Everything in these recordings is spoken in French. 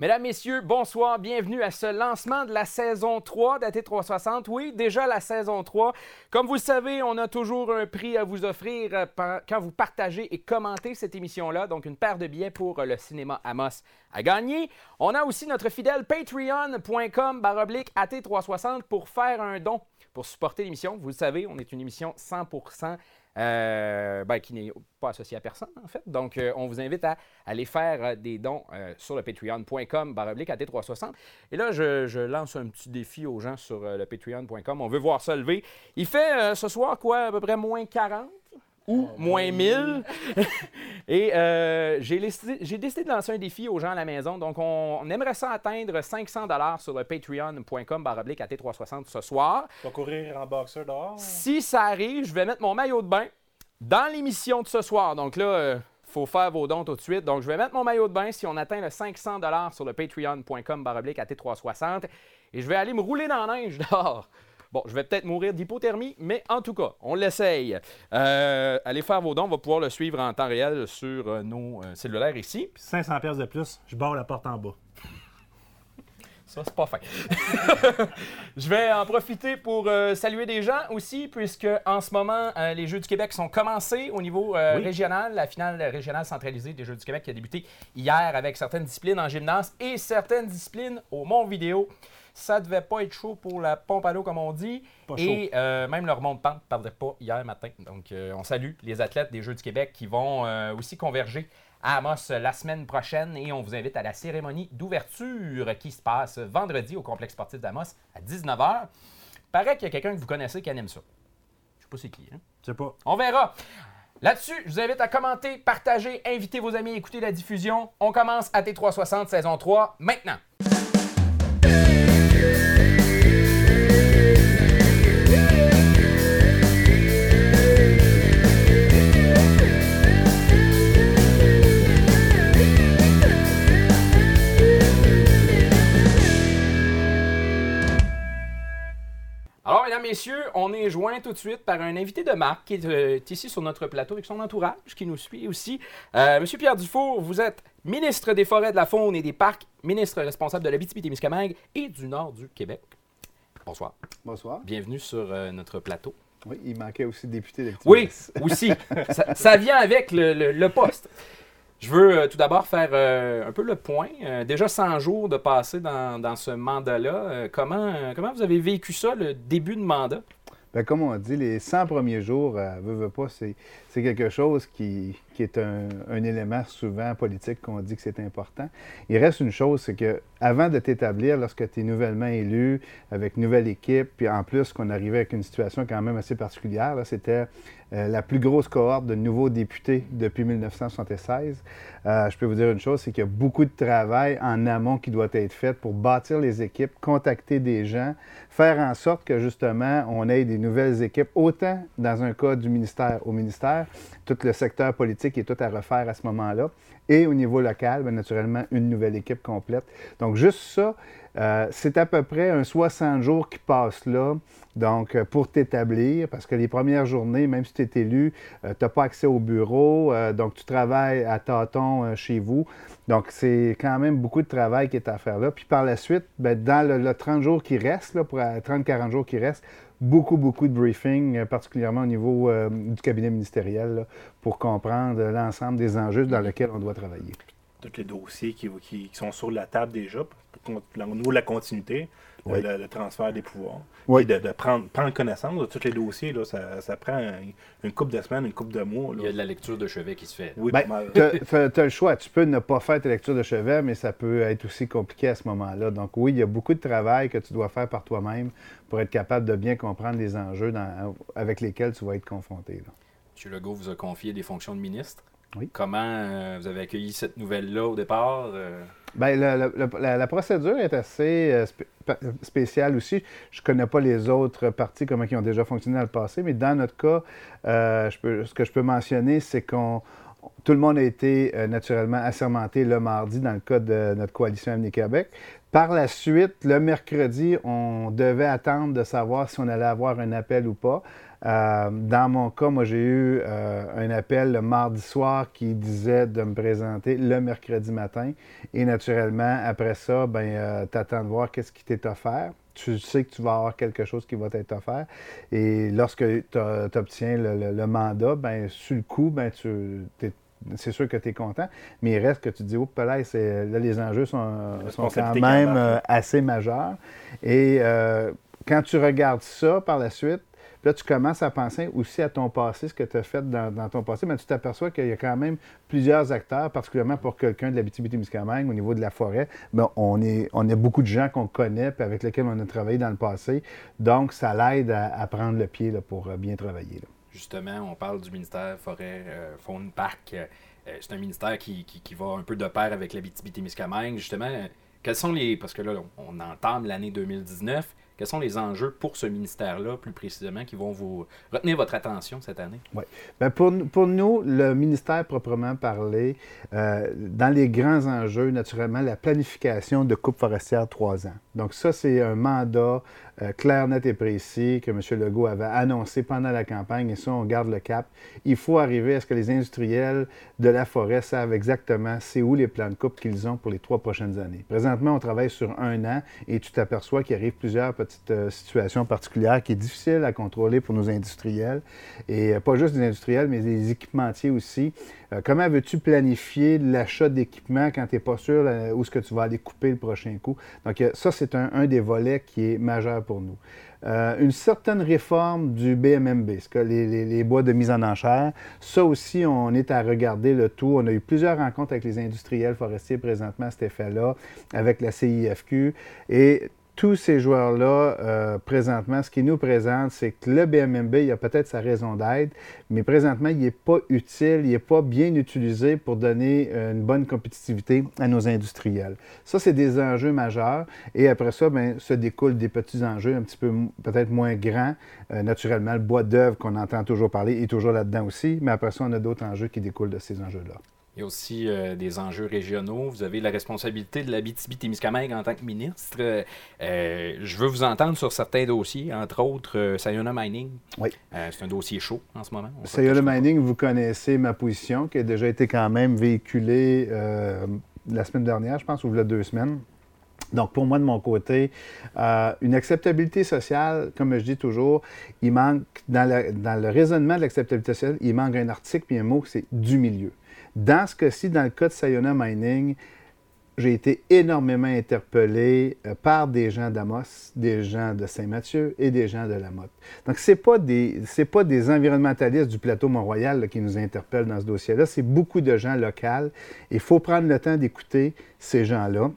Mesdames, Messieurs, bonsoir, bienvenue à ce lancement de la saison 3 d'AT360. Oui, déjà la saison 3. Comme vous le savez, on a toujours un prix à vous offrir euh, quand vous partagez et commentez cette émission-là. Donc, une paire de billets pour euh, le cinéma Amos à gagner. On a aussi notre fidèle patreon.com baroblique AT360 pour faire un don pour supporter l'émission. Vous le savez, on est une émission 100% euh, ben, qui n'est pas associé à personne, en fait. Donc, euh, on vous invite à aller faire euh, des dons sur le patreon.com baroblique à T360. Et là, je, lance un petit défi aux gens sur le patreon.com. On veut voir ça lever. Il fait ce soir, quoi, à peu près moins 40? Ou moins 1000. Et euh, j'ai décidé de lancer un défi aux gens à la maison. Donc, on, aimerait ça atteindre 500 sur le patreon.com baroblique à T360 ce soir. Tu vas courir en boxeur dehors? Si ça arrive, je vais mettre mon maillot de bain dans l'émission de ce soir. Donc là, il euh, faut faire vos dons tout de suite. Donc, je vais mettre mon maillot de bain si on atteint le 500 sur le patreon.com baroblique à T360. Et je vais aller me rouler dans la neige dehors. Bon, je vais peut-être mourir d'hypothermie, mais en tout cas, on l'essaye. Euh, allez faire vos dons, on va pouvoir le suivre en temps réel sur euh, nos euh, cellulaires ici. 500 pièces de plus, je barre la porte en bas. Ça, c'est pas fin. je vais en profiter pour saluer des gens aussi, puisque en ce moment, les Jeux du Québec sont commencés au niveau régional. La finale régionale centralisée des Jeux du Québec qui a débuté hier avec certaines disciplines en gymnase et certaines disciplines au Mont Vidéo. Ça devait pas être chaud pour la pompe à l'eau, comme on dit. et euh, même leur de pente ne parlait pas hier matin. Donc, euh, on salue les athlètes des Jeux du Québec qui vont euh, aussi converger à Amos la semaine prochaine et on vous invite à la cérémonie d'ouverture qui se passe vendredi au complexe sportif d'Amos à 19h. Paraît qu'il y a quelqu'un que vous connaissez qui anime ça. Je sais pas c'est qui. Hein? Je sais pas. On verra. Là-dessus, je vous invite à commenter, partager, inviter vos amis à écouter la diffusion. On commence à T360 saison 3 maintenant. On est joint tout de suite par un invité de marque qui est, euh, ici sur notre plateau avec son entourage qui nous suit aussi. Euh, Monsieur Pierre Dufour, vous êtes ministre des Forêts, de la Faune et des Parcs, ministre responsable de la l'Abitibi-Témiscamingue et du Nord du Québec. Bonsoir. Bonsoir. Bienvenue sur euh, notre plateau. Oui, il manquait aussi député de Oui, aussi. ça, vient avec le poste. Je veux euh, tout d'abord faire euh, un peu le point. Euh, déjà 100 jours de passer dans, ce mandat-là. comment, comment vous avez vécu ça, le début de mandat? Bien, comme on dit, les 100 premiers jours, veut, veut pas, c'est quelque chose qui, est un, un, élément souvent politique qu'on dit que c'est important. Il reste une chose, c'est que avant de t'établir, lorsque tu es nouvellement élu, avec nouvelle équipe, puis en plus qu'on arrivait avec une situation quand même assez particulière, c'était euh, la plus grosse cohorte de nouveaux députés depuis 1976. Euh, je peux vous dire une chose, c'est qu'il y a beaucoup de travail en amont qui doit être fait pour bâtir les équipes, contacter des gens, faire en sorte que justement on ait des nouvelles équipes, autant dans un cas du ministère au ministère, tout le secteur politique est tout à refaire à ce moment-là, et au niveau local, bien, naturellement, une nouvelle équipe complète. Donc juste ça, euh, c'est à peu près un 60 jours qui passent là, donc euh, pour t'établir, parce que les premières journées, même si tu es élu, euh, tu n'as pas accès au bureau, donc tu travailles à tâtons chez vous. Donc c'est quand même beaucoup de travail qui est à faire là. Puis par la suite, bien, dans le, 30 jours qui reste, là, pour 30-40 jours qui restent, beaucoup, beaucoup de briefing, particulièrement au niveau du cabinet ministériel, pour comprendre l'ensemble des enjeux dans lesquels on doit travailler. Tous les dossiers qui, qui sont sur la table déjà, au niveau de la continuité, le, transfert des pouvoirs. Et de, prendre, prendre, connaissance de tous les dossiers, là, ça, ça, prend une couple de semaines, une couple de mois. Il y a de la lecture de chevet qui se fait. Oui, ben, tu as, le choix. Tu peux ne pas faire ta lecture de chevet, mais ça peut être aussi compliqué à ce moment-là. Donc oui, il y a beaucoup de travail que tu dois faire par toi-même pour être capable de bien comprendre les enjeux avec lesquels tu vas être confronté. Là. M. Legault vous a confié des fonctions de ministre. Oui. Comment euh, vous avez accueilli cette nouvelle-là au départ? Euh? Bien, la, procédure est assez euh, spéciale aussi. Je ne connais pas les autres partis, comment ils ont déjà fonctionné dans le passé, mais dans notre cas, ce que je peux mentionner, c'est qu'on tout le monde a été naturellement assermenté le mardi dans le cas de notre coalition Avenir Québec. Par la suite, le mercredi, on devait attendre de savoir si on allait avoir un appel ou pas. Euh, dans mon cas, moi, j'ai eu euh, un appel le mardi soir qui disait de me présenter le mercredi matin. Et naturellement, après ça, ben, tu attends de voir qu'est-ce qui t'est offert tu sais que tu vas avoir quelque chose qui va t'être offert. Et lorsque tu obtiens le, mandat, ben, sur le coup, ben, tu c'est sûr que tu es content, mais il reste que tu te dis, oh, là, là, les enjeux sont, sont quand même euh, assez majeurs. Et euh, quand tu regardes ça par la suite, là, tu commences à penser aussi à ton passé, ce que tu as fait dans, ton passé, mais tu t'aperçois qu'il y a quand même plusieurs acteurs, particulièrement pour quelqu'un de la témiscamingue au niveau de la forêt. Bien, on, est, on a beaucoup de gens qu'on connaît et avec lesquels on a travaillé dans le passé. Donc, ça l'aide à, prendre le pied là, pour euh, bien travailler. Justement, on parle du ministère Forêt, euh, Faune, Parc. Euh, c'est un ministère qui, qui, va un peu de pair avec la témiscamingue Justement, quels sont les. Parce que là, on entame l'année 2019. Quels sont les enjeux pour ce ministère-là, plus précisément, qui vont vous retenir votre attention cette année? Oui. Bien, pour, pour, nous, le ministère proprement parlé, euh, dans les grands enjeux, naturellement, la planification de coupe forestière trois ans. Donc ça, c'est un mandat euh, clair, net et précis que M. Legault avait annoncé pendant la campagne, et ça, on garde le cap. Il faut arriver à ce que les industriels de la forêt savent exactement c'est où les plans de coupe qu'ils ont pour les trois prochaines années. Présentement, on travaille sur un an et tu t'aperçois qu'il arrive plusieurs petites euh, situations particulières qui est difficile à contrôler pour nos industriels. Et euh, pas juste des industriels, mais des équipementiers aussi. Comment veux-tu planifier l'achat d'équipements quand tu n'es pas sûr où est-ce que tu vas aller couper le prochain coup? Donc ça, c'est un, des volets qui est majeur pour nous. Euh, une certaine réforme du BMMB, que les, bois de mise en enchère. Ça aussi, on est à regarder le tout. On a eu plusieurs rencontres avec les industriels forestiers présentement à cet effet-là, avec la CIFQ. Et tous ces joueurs-là, euh, présentement, ce qu'ils nous présentent, c'est que le BMMB, il a peut-être sa raison d'être, mais présentement, il n'est pas utile, il n'est pas bien utilisé pour donner euh, une bonne compétitivité à nos industriels. Ça, c'est des enjeux majeurs. Et après ça, bien, se découlent des petits enjeux un petit peu peut-être moins grands. Euh, naturellement, le bois d'œuvre qu'on entend toujours parler est toujours là-dedans aussi, mais après ça, on a d'autres enjeux qui découlent de ces enjeux-là. Il y a aussi euh, des enjeux régionaux. Vous avez la responsabilité de la témiscamingue en tant que ministre. Euh, je veux vous entendre sur certains dossiers, entre autres euh, Sayona Mining. Oui. c'est un dossier chaud en ce moment. Sayona Mining, vous connaissez ma position qui a déjà été quand même véhiculée la semaine dernière, je pense, ou il y a deux semaines. Donc, pour moi, de mon côté, une acceptabilité sociale, comme je dis toujours, il manque, dans, dans le raisonnement de l'acceptabilité sociale, il manque un article puis un mot, c'est du milieu. Dans ce cas-ci, dans le cas de Sayona Mining, j'ai été énormément interpellé euh, par des gens d'Amos, des gens de Saint-Mathieu et des gens de la Motte. Donc, ce n'est pas, des, pas des environnementalistes du plateau Mont-Royal qui nous interpellent dans ce dossier-là, c'est beaucoup de gens locaux. Il faut prendre le temps d'écouter ces gens-là.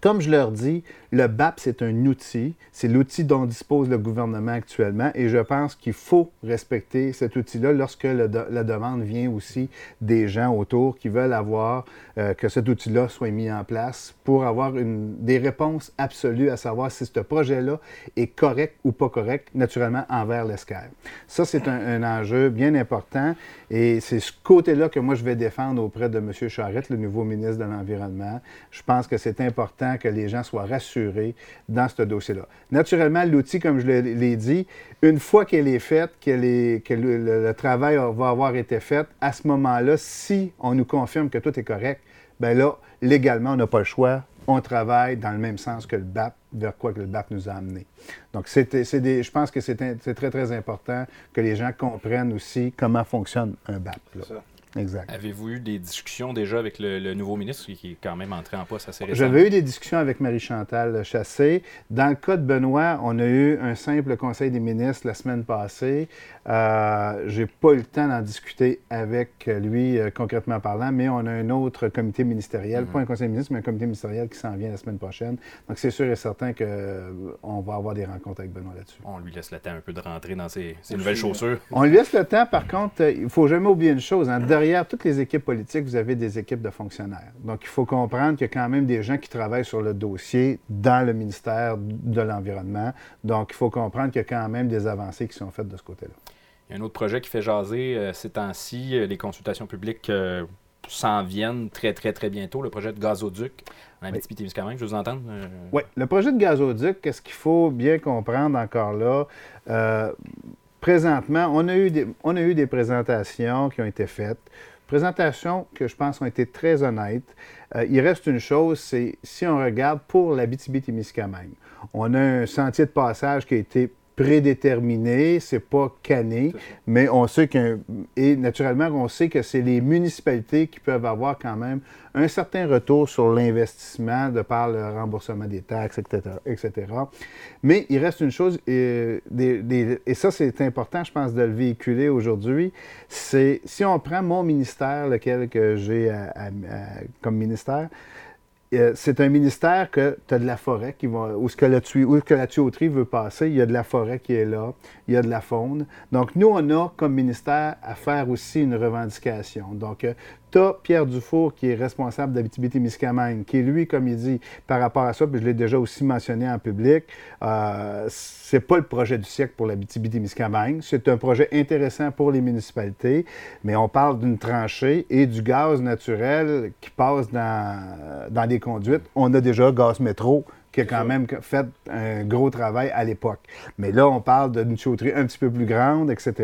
Comme je leur dis, le BAP, c'est un outil. C'est l'outil dont dispose le gouvernement actuellement et je pense qu'il faut respecter cet outil-là lorsque la demande vient aussi des gens autour qui veulent avoir euh, que cet outil-là soit mis en place pour avoir une, des réponses absolues à savoir si ce projet-là est correct ou pas correct, naturellement, envers l'escale. Ça, c'est un, enjeu bien important et c'est ce côté-là que moi, je vais défendre auprès de M. Charette, le nouveau ministre de l'Environnement. Je pense que c'est important que les gens soient rassurés dans ce dossier-là. Naturellement, l'outil, comme je l'ai dit, une fois qu'elle est faite, que le, travail va avoir été fait, à ce moment-là, si on nous confirme que tout est correct, bien là, légalement, on n'a pas le choix. On travaille dans le même sens que le BAP, vers quoi que le BAP nous a amené. Donc, je pense que c'est très, très important que les gens comprennent aussi comment fonctionne un BAP. Exact. Avez-vous eu des discussions déjà avec le, nouveau ministre qui est quand même entré en poste assez récemment? J'avais eu des discussions avec Marie-Chantal Chassé. Dans le cas de Benoît, on a eu un simple conseil des ministres la semaine passée. Euh, J'ai pas eu le temps d'en discuter avec lui euh, concrètement parlant, mais on a un autre comité ministériel, mhm. pas un conseil des ministres, mais un comité ministériel qui s'en vient la semaine prochaine. Donc c'est sûr et certain qu'on euh, va avoir des rencontres avec Benoît là-dessus. On lui laisse le temps un peu de rentrer dans ses, nouvelles chaussures. On lui laisse le temps, par contre, euh, il ne faut jamais oublier une chose. Hein, derrière toutes les équipes politiques, vous avez des équipes de fonctionnaires. Donc, il faut comprendre qu'il y a quand même des gens qui travaillent sur le dossier dans le ministère de l'Environnement. Donc, il faut comprendre qu'il y a quand même des avancées qui sont faites de ce côté-là. Il y a un autre projet qui fait jaser euh, ces temps-ci. Euh, les consultations publiques euh, s'en viennent très, très, très bientôt. Le projet de gazoduc en oui. je vous entends. Oui, le projet de gazoduc, qu'est-ce qu'il faut bien comprendre encore là? Présentement, on a, eu des, on a eu des présentations qui ont été faites. Présentations que je pense ont été très honnêtes. Euh, il reste une chose, c'est si on regarde pour la BTB-Témiscamingue, on a un sentier de passage qui a été prédéterminé, c'est pas cané, mais on sait que et naturellement on sait que c'est les municipalités qui peuvent avoir quand même un certain retour sur l'investissement de par le remboursement des taxes, etc., etc. Mais il reste une chose, et, et ça c'est important, je pense, de le véhiculer aujourd'hui, c'est si on prend mon ministère, lequel que j'ai comme ministère, euh, c'est un ministère que tu as de la forêt qui va, où, que la que la tuyauterie veut passer, il y a de la forêt qui est là, il y a de la faune. Donc, nous, on a comme ministère à faire aussi une revendication. Donc, euh, tu as Pierre Dufour qui est responsable d'Abitibi-Témiscamingue, qui lui, comme il dit, par rapport à ça, puis je l'ai déjà aussi mentionné en public, euh, c'est pas le projet du siècle pour l'Abitibi-Témiscamingue. C'est un projet intéressant pour les municipalités, mais on parle d'une tranchée et du gaz naturel qui passe dans, dans des conduites. On a déjà gaz métro qui a quand même fait un gros travail à l'époque. Mais là, on parle d'une tuyauterie un petit peu plus grande, etc.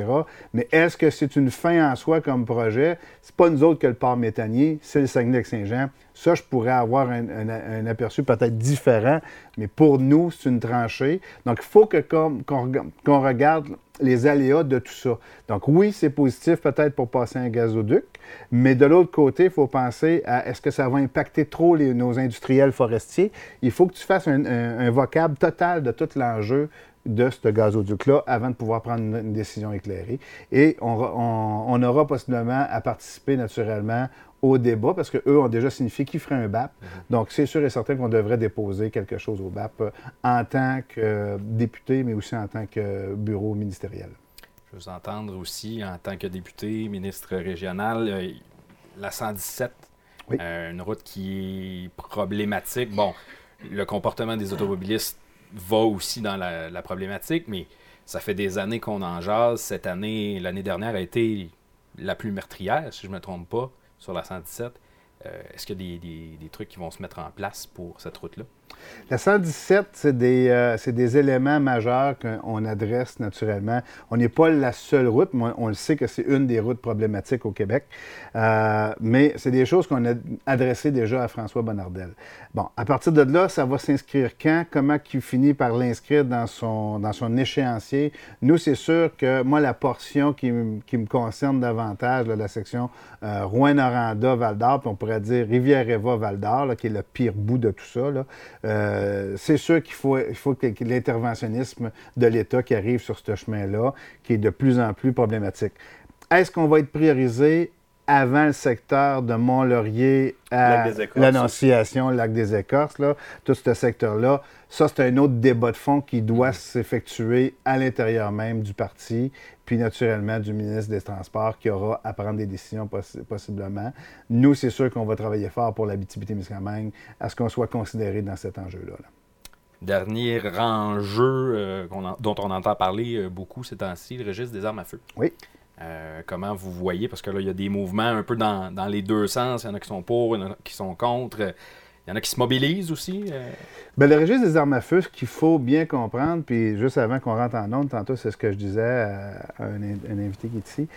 Mais est-ce que c'est une fin en soi comme projet? C'est pas nous autres que le port méthanier, c'est le Saguenay-Saint-Jean. Ça, je pourrais avoir un, aperçu peut-être différent, mais pour nous, c'est une tranchée. Donc, il faut qu'on regarde les aléas de tout ça. Donc, oui, c'est positif peut-être pour passer un gazoduc, mais de l'autre côté, il faut penser à est-ce que ça va impacter trop nos industriels forestiers? Il faut que tu fasses un, vocable total de tout l'enjeu de ce gazoduc-là avant de pouvoir prendre une, décision éclairée. Et on, on, aura possiblement à participer naturellement au débat parce qu'eux ont déjà signifié qu'ils feraient un BAP. Mhm. Donc, c'est sûr et certain qu'on devrait déposer quelque chose au BAP euh, en tant que député, mais aussi en tant que bureau ministériel. Je veux vous entendre aussi en tant que député, ministre régional, euh, la 117, euh, une route qui est problématique. Bon, le comportement des automobilistes va aussi dans la, la problématique, mais ça fait des années qu'on en jase. Cette année, l'année dernière a été la plus meurtrière, si je ne me trompe pas sur la 117. Euh, est-ce qu'il y a des, des, trucs qui vont se mettre en place pour cette route-là? La 117, c'est des, euh, des, éléments majeurs qu'on adresse naturellement. On n'est pas la seule route, mais on, le sait que c'est une des routes problématiques au Québec. Euh, mais c'est des choses qu'on a adressées déjà à François Bonnardel. Bon, à partir de là, ça va s'inscrire quand? Comment qu'il finit par l'inscrire dans son, dans son échéancier? Nous, c'est sûr que moi, la portion qui, qui me concerne davantage, la section euh, Rouen-Noranda, Val-d'Or, puis on pourrait dire Rivière-Eva, Val-d'Or, qui est le pire bout de tout ça, euh, c'est sûr qu'il faut, il faut que l'interventionnisme de l'État qui arrive sur ce chemin-là, qui est de plus en plus problématique. Est-ce qu'on va être priorisé avant le secteur de Mont-Laurier à l'Annonciation, le lac des Écorces, là, tout ce secteur-là, ça, c'est un autre débat de fond qui doit s'effectuer à l'intérieur même du parti, puis naturellement du ministre des Transports qui aura à prendre des décisions possiblement. Nous, c'est sûr qu'on va travailler fort pour l'habitabilité-Miscamingue à ce qu'on soit considéré dans cet enjeu-là. Dernier enjeu euh, dont on entend parler euh, beaucoup ces temps-ci, le registre des armes à feu. Oui. Euh, comment vous voyez, parce que là, il y a des mouvements un peu dans, dans, les deux sens. Il y en a qui sont pour, il y en a qui sont contre. Il y en a qui se mobilisent aussi. Euh. Bien, le registre des armes à feu, ce qu'il faut bien comprendre, puis juste avant qu'on rentre en onde, tantôt, c'est ce que je disais à un, invité qui est ici,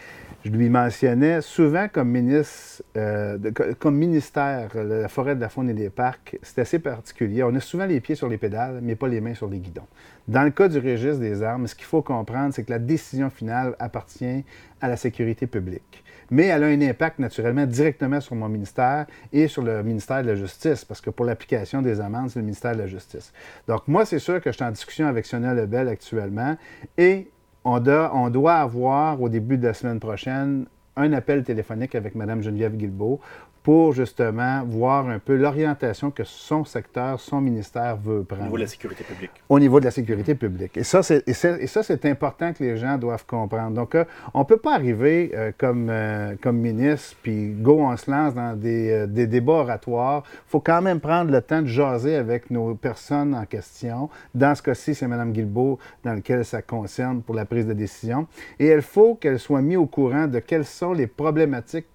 je lui mentionnais souvent comme ministre, euh, comme ministère, la forêt de la faune et des parcs, c'est assez particulier. On a souvent les pieds sur les pédales, mais pas les mains sur les guidons. Dans le cas du registre des armes, ce qu'il faut comprendre, c'est que la décision finale appartient à la sécurité publique mais elle a un impact naturellement directement sur mon ministère et sur le ministère de la Justice, parce que pour l'application des amendes, c'est le ministère de la Justice. Donc moi, c'est sûr que je suis en discussion avec Sonia Lebel actuellement et on doit, avoir au début de la semaine prochaine un appel téléphonique avec Mme Geneviève Guilbeault pour justement voir un peu l'orientation que son secteur, son ministère veut prendre. Au niveau de la sécurité publique. Au niveau de la sécurité publique. Et ça, c'est, et ça, c'est important que les gens doivent comprendre. Donc, euh, on ne peut pas arriver euh, comme, euh, comme ministre, puis go, on se lance dans des, des débats oratoires. Il faut quand même prendre le temps de jaser avec nos personnes en question. Dans ce cas-ci, c'est Mme Guilbeault dans lequel ça concerne pour la prise de décision. Et il faut qu'elle soit mise au courant de quelles sont les problématiques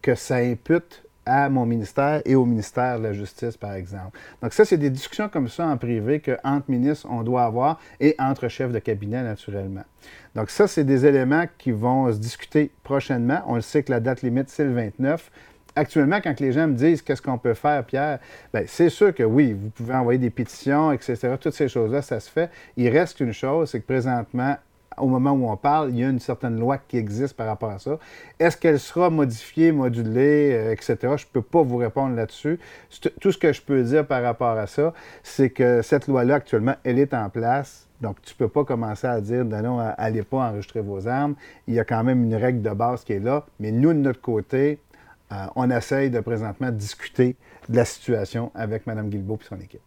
que ça impute à mon ministère et au ministère de la Justice, par exemple. Donc ça, c'est des discussions comme ça en privé qu'entre ministres, on doit avoir et entre chefs de cabinet, naturellement. Donc ça, c'est des éléments qui vont se discuter prochainement. On le sait que la date limite, c'est le 29 actuellement, quand les gens me disent qu'est-ce qu'on peut faire, Pierre, bien, c'est sûr que oui, vous pouvez envoyer des pétitions, etc. Toutes ces choses-là, ça se fait. Il reste une chose, c'est que présentement, au moment où on parle, il y a une certaine loi qui existe par rapport à ça. Est-ce qu'elle sera modifiée, modulée, euh, etc.? Je ne peux pas vous répondre là-dessus. Tout ce que je peux dire par rapport à ça, c'est que cette loi-là, actuellement, elle est en place. Donc, tu ne peux pas commencer à dire, non, non, allez pas enregistrer vos armes. Il y a quand même une règle de base qui est là. Mais nous, de notre côté, euh, on essaye de présentement discuter de la situation avec Mme Guilbeault et son équipe.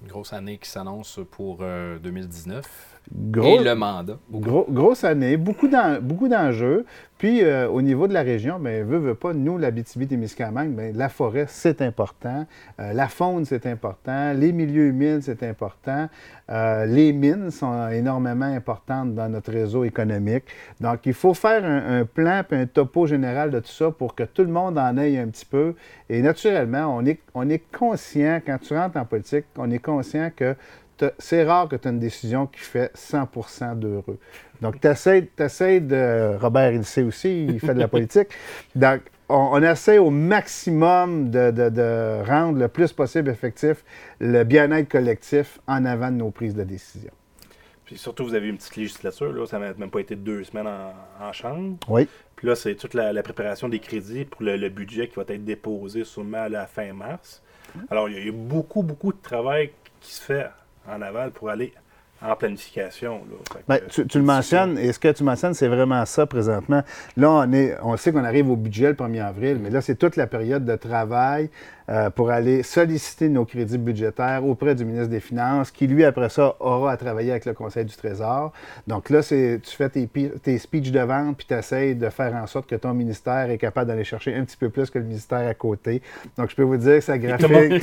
Une grosse année qui s'annonce pour 2019. Et le mandat. grosse année, beaucoup d'enjeux. Puis, euh, au niveau de la région, bien, veut, veut pas, nous, la BTB-Témiscamingue, bien, la forêt, c'est important. Euh, la faune, c'est important. Les milieux humides, c'est important. Euh, les mines sont énormément importantes dans notre réseau économique. Donc, il faut faire un, plan et un topo général de tout ça pour que tout le monde en aille un petit peu. Et naturellement, on est, on est conscient, quand tu rentres en politique, on est conscient que c'est rare que tu aies une décision qui fait 100% d'heureux. Donc, tu essaies, de. Robert, il sait aussi, il fait de la politique. Donc, on, essaie au maximum de, rendre le plus possible effectif le bien-être collectif en avant de nos prises de décision. Puis surtout, vous avez une petite législature, là, ça n'a même pas été deux semaines en, chambre. Oui. Puis là, c'est toute la, préparation des crédits pour le, budget qui va être déposé sûrement à la fin mars. Alors, il y a beaucoup, beaucoup de travail qui se fait en aval pour aller en planification. Ben, tu, le mentionnes, et ce que tu mentionnes, c'est vraiment ça présentement. Là, on, est, on sait qu'on arrive au budget le 1er avril, mais là, c'est toute la période de travail euh, pour aller solliciter nos crédits budgétaires auprès du ministre des Finances, qui, lui, après ça, aura à travailler avec le Conseil du Trésor. Donc là, c'est tu fais tes, tes speeches de vente, puis tu essaies de faire en sorte que ton ministère est capable d'aller chercher un petit peu plus que le ministère à côté. Donc, je peux vous dire que ça graphine,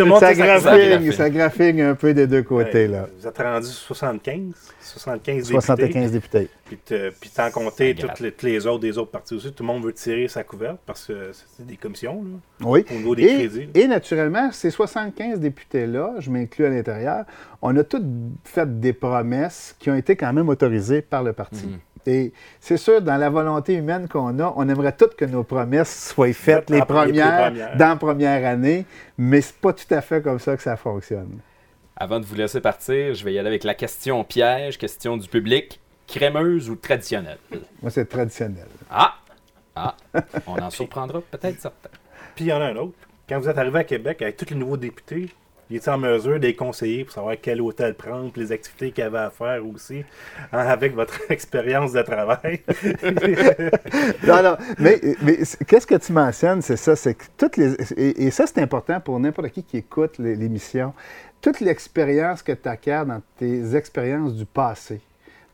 ça, graphine, un peu des deux côtés. là. Vous êtes rendu 75, 75 députés. 75 députés. Puis, puis sans compter toutes les, les, autres des autres partis aussi, tout le monde veut tirer sa couverte parce que c'est des commissions là, oui. au niveau des crédits naturellement, ces 75 députés-là, je m'inclus à l'intérieur, on a tous fait des promesses qui ont été quand même autorisées par le parti. Mhm. Et c'est sûr, dans la volonté humaine qu'on a, on aimerait toutes que nos promesses soient faites les premières, dans la première année, mais c'est pas tout à fait comme ça que ça fonctionne. Avant de vous laisser partir, je vais y aller avec la question piège, question du public. Crémeuse ou traditionnelle? Moi, c'est traditionnel. Ah! Ah! On en surprendra peut-être certains. Puis il y en a un autre quand vous êtes arrivé à Québec avec tous les nouveaux députés, il était en mesure de les conseiller pour savoir quel hôtel prendre, les activités qu'il y avait à faire aussi, hein, avec votre expérience de travail. non, non, mais, qu'est-ce que tu mentionnes, c'est ça, c'est que toutes les. Et, ça, c'est important pour n'importe qui qui écoute l'émission. Toute l'expérience que tu acquiers dans tes expériences du passé.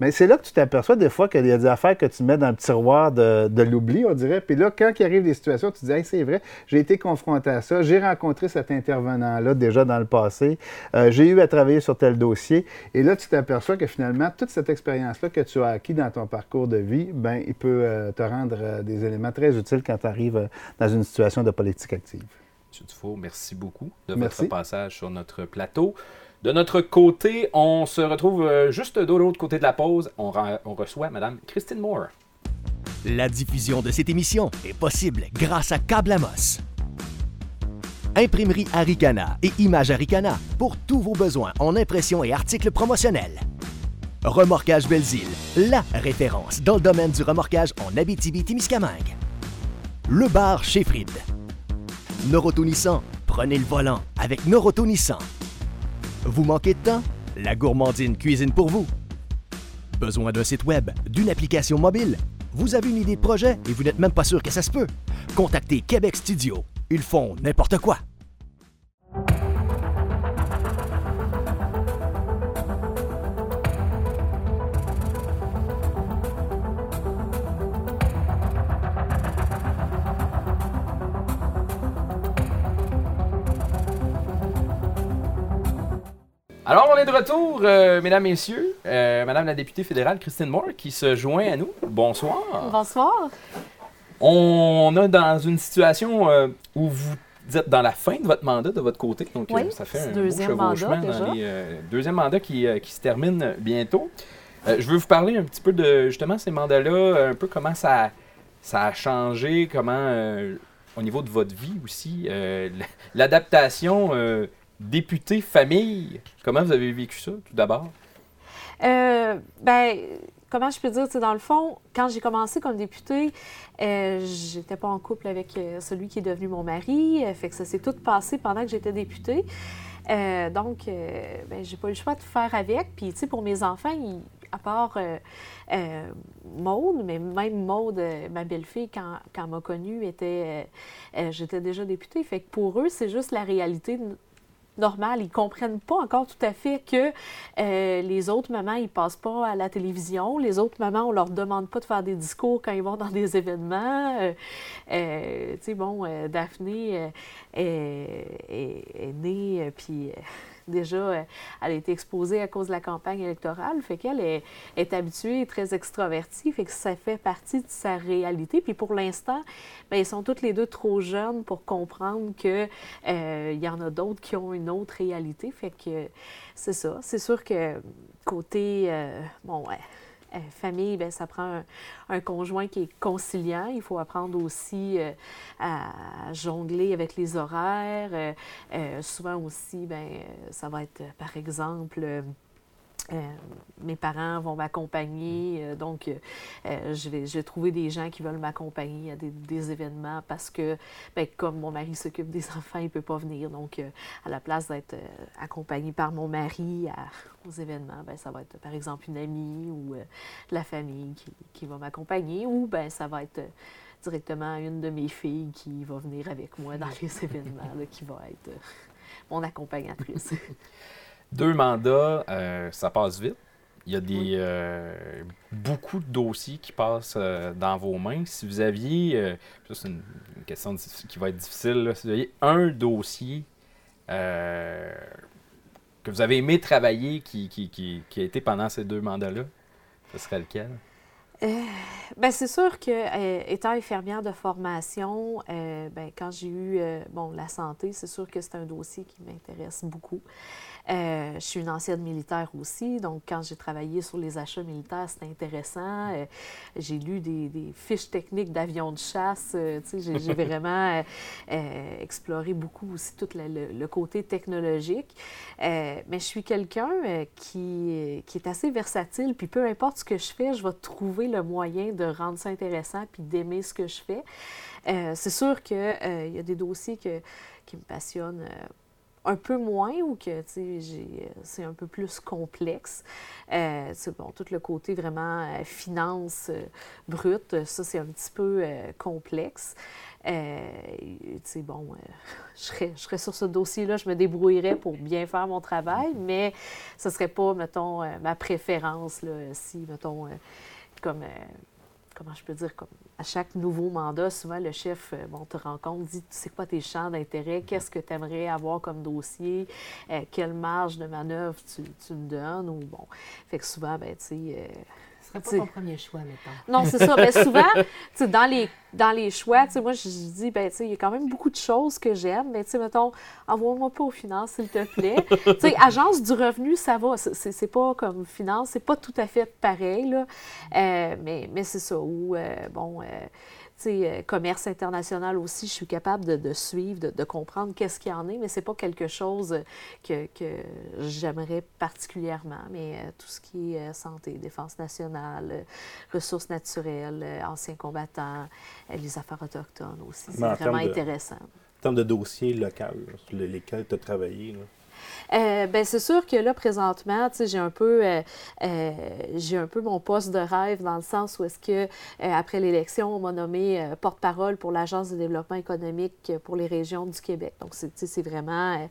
Mais c'est là que tu t'aperçois des fois qu'il y a des affaires que tu mets dans le tiroir de, l'oubli, on dirait. Puis là, quand il arrive des situations, tu te dis, hey, c'est vrai, j'ai été confronté à ça, j'ai rencontré cet intervenant-là déjà dans le passé, euh, j'ai eu à travailler sur tel dossier. Et là, tu t'aperçois que finalement, toute cette expérience-là que tu as acquis dans ton parcours de vie, ben, il peut euh, te rendre euh, des éléments très utiles quand tu arrives dans une situation de politique active. M. Dufault, merci beaucoup de votre passage sur notre plateau. De notre côté, on se retrouve euh, juste de l'autre côté de la pause. On, reçoit Mme Christine Moore. La diffusion de cette émission est possible grâce à Câble. Imprimerie Aricana et Image Aricana pour tous vos besoins en impression et articles promotionnels. Remorquage Belzile, la référence dans le domaine du remorquage en Abitibi-Témiscamingue. Le bar chez Fried. prenez le volant avec Noroto vous manquez de temps? La gourmandine cuisine pour vous. Besoin d'un site web, d'une application mobile? Vous avez une idée de projet et vous n'êtes même pas sûr que ça se peut? Contactez Québec Studio. Ils font n'importe quoi. Alors, on est de retour, euh, mesdames, messieurs. Euh, Madame la députée fédérale Christine Moore qui se joint à nous. Bonsoir. Bonsoir. On est dans une situation euh, où vous êtes dans la fin de votre mandat de votre côté, donc ça fait un deuxième mandat, dans les deuxième mandat qui, qui, se termine bientôt. je veux vous parler un petit peu de justement ces mandats-là, un peu comment ça, ça a changé, comment au niveau de votre vie aussi, l'adaptation député famille, comment vous avez vécu ça tout d'abord? Euh, ben, comment je peux dire, dans le fond, quand j'ai commencé comme députée, euh, j'étais pas en couple avec euh, celui qui est devenu mon mari, fait que ça s'est tout passé pendant que j'étais députée. donc, ben, j'ai pas eu le choix de faire avec. Puis, tu pour mes enfants, à part Maude, mais même Maude, ma belle-fille, quand, quand m'a connue, était, j'étais déjà députée. Fait que pour eux, c'est juste la réalité normal. Ils comprennent pas encore tout à fait que euh, les autres mamans, ils passent pas à la télévision. Les autres mamans, on leur demande pas de faire des discours quand ils vont dans des événements. Euh, euh, tu sais, bon, Daphné est, née, puis déjà, euh, elle a été exposée à cause de la campagne électorale. Fait qu'elle est, est, habituée, très extravertie. Fait que ça fait partie de sa réalité. Puis pour l'instant, bien, ils sont toutes les deux trop jeunes pour comprendre qu'il euh, y en a d'autres qui ont une autre réalité. Fait que c'est ça. C'est sûr que côté, euh, bon, ouais euh, famille, bien, ça prend un, conjoint qui est conciliant. Il faut apprendre aussi euh, à jongler avec les horaires. Euh, souvent aussi, bien, ça va être, par exemple, euh, mes parents vont m'accompagner, euh, donc euh, je, vais, trouver des gens qui veulent m'accompagner à des, événements parce que, ben, comme mon mari s'occupe des enfants, il ne peut pas venir. Donc, à la place d'être accompagné par mon mari aux événements, ben, ça va être par exemple une amie ou la famille qui, va m'accompagner ou ben, ça va être directement une de mes filles qui va venir avec moi dans les événements, qui va être mon accompagnatrice. Deux mandats, euh, ça passe vite. Il y a des, euh, beaucoup de dossiers qui passent euh, dans vos mains. Si vous aviez, c'est une, question qui va être difficile, si vous aviez un dossier que vous avez aimé travailler qui, qui, a été pendant ces deux mandats-là, ce serait lequel? ben c'est sûr que étant infirmière de formation, ben, quand j'ai eu bon la santé, c'est sûr que c'est un dossier qui m'intéresse beaucoup. Euh, je suis une ancienne militaire aussi, donc quand j'ai travaillé sur les achats militaires, c'était intéressant. Euh, j'ai lu des, fiches techniques d'avions de chasse. Euh, j'ai vraiment exploré beaucoup aussi tout le, côté technologique. mais je suis quelqu'un qui, qui, est assez versatile, puis peu importe ce que je fais, je vais trouver le moyen de rendre ça intéressant puis d'aimer ce que je fais. C'est sûr qu'il y a des dossiers que, qui me passionnent un peu moins ou que c'est un peu plus complexe. Euh, bon, tout le côté vraiment euh, finance euh, brute, ça c'est un petit peu complexe. bon, je, serais, je serais sur ce dossier-là, je me débrouillerais pour bien faire mon travail, mais ce ne serait pas, mettons, ma préférence, là, si, mettons, comme comment je peux dire, comme à chaque nouveau mandat, souvent le chef euh, bon, te rencontre, dit c'est quoi tes champs d'intérêt, qu'est-ce que tu aimerais avoir comme dossier, euh, quelle marge de manœuvre tu, tu, me donnes, ou bon. Fait que souvent, ben, tu sais, euh, serait pas ton premier choix, mettons. Non, c'est ça. Mais souvent, dans les, dans les choix, moi, je dis, ben, il y a quand même beaucoup de choses que j'aime, mais, tu sais, mettons, envoie-moi pas aux finances, s'il te plaît. tu sais, agence du revenu, ça va. C'est pas comme finance, c'est pas tout à fait pareil, là. Euh, mais, mais c'est ça. Ou, euh, bon, euh, euh, commerce international aussi, je suis capable de, suivre, de, comprendre qu'est-ce qu'il y en est, mais ce n'est pas quelque chose que, j'aimerais particulièrement. Mais euh, tout ce qui est euh, santé, défense nationale, ressources naturelles, anciens combattants, les affaires autochtones aussi, c'est vraiment intéressant. En termes de dossiers locaux sur lesquels tu as travaillé, euh, ben, c'est sûr que là, présentement, j'ai un peu euh, euh, j'ai un peu mon poste de rêve dans le sens où est-ce que après l'élection, on m'a nommé porte-parole pour l'Agence de développement économique pour les régions du Québec. Donc, c'est vraiment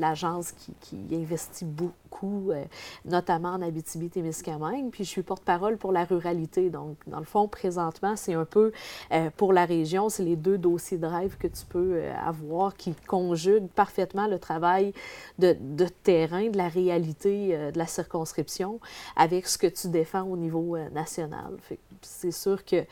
l'agence qui, qui, investit beaucoup euh, notamment en Abitibi-Témiscamingue. Puis je suis porte-parole pour la ruralité. Donc, dans le fond, présentement, c'est un peu euh, pour la région, c'est les deux dossiers de rêve que tu peux euh, avoir qui conjuguent parfaitement le travail de, de terrain, de la réalité de la circonscription avec ce que tu défends au niveau national. C'est sûr que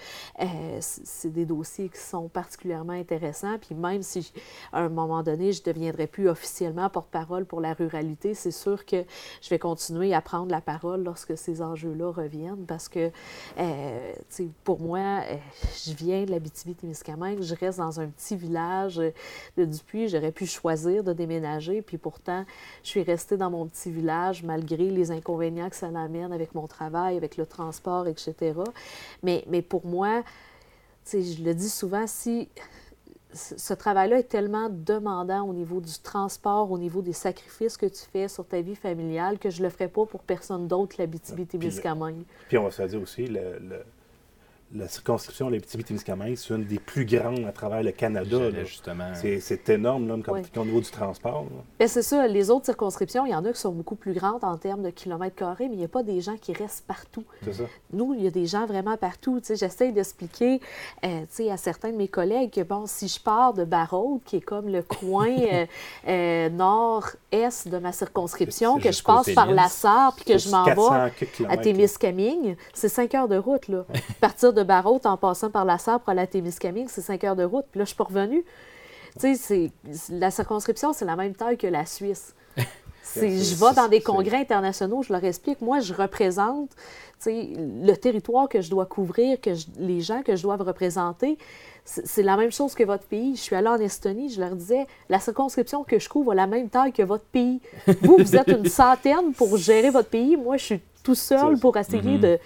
c'est des dossiers qui sont particulièrement intéressants. Puis même si, à un moment donné, je ne deviendrai plus officiellement porte-parole pour la ruralité, c'est sûr que je vais continuer à prendre la parole lorsque ces enjeux-là reviennent parce que, euh, pour moi, euh, je viens de l'Abitibi-Témiscamingue, je reste dans un petit village de Dupuis, j'aurais pu choisir de déménager, puis pourtant, je suis restée dans mon petit village malgré les inconvénients que ça l'amène avec mon travail, avec le transport, etc. Mais, mais pour moi, je le dis souvent, si ce travail-là est tellement demandant au niveau du transport, au niveau des sacrifices que tu fais sur ta vie familiale, que je ne le ferai pas pour personne d'autre, l'Abitibi-Témiscamingue. Puis on va se dire aussi, le, la circonscription de l'Abitibi-Témiscamingue, c'est une des plus grandes à travers le Canada. justement. C'est énorme là, au niveau du transport. Ben, c'est ça. Les autres circonscriptions, il y en a qui sont beaucoup plus grandes en termes de kilomètres carrés, mais il n'y a pas des gens qui restent partout. Ça. Nous, il y a des gens vraiment partout. J'essaie d'expliquer euh, à certains de mes collègues que, bon, si je pars de Barraud, qui est comme le coin euh, euh, nord-est de ma circonscription, que je passe par la Sarre, puis que je m'en vais à Témiscamingue, c'est cinq heures de route. Là. partir de Barrault en passant par la aller à Témiscamingue, c'est cinq heures de route. Puis là, je suis pas revenue. Tu sais, la circonscription, c'est la même taille que la Suisse. je vais dans des congrès internationaux, je leur explique, moi, je représente le territoire que je dois couvrir, que les gens que je dois représenter. C'est la même chose que votre pays. Je suis allée en Estonie, je leur disais, la circonscription que je couvre a la même taille que votre pays. Vous, vous êtes une centaine pour gérer votre pays. Moi, je suis tout seul pour essayer mm-hmm.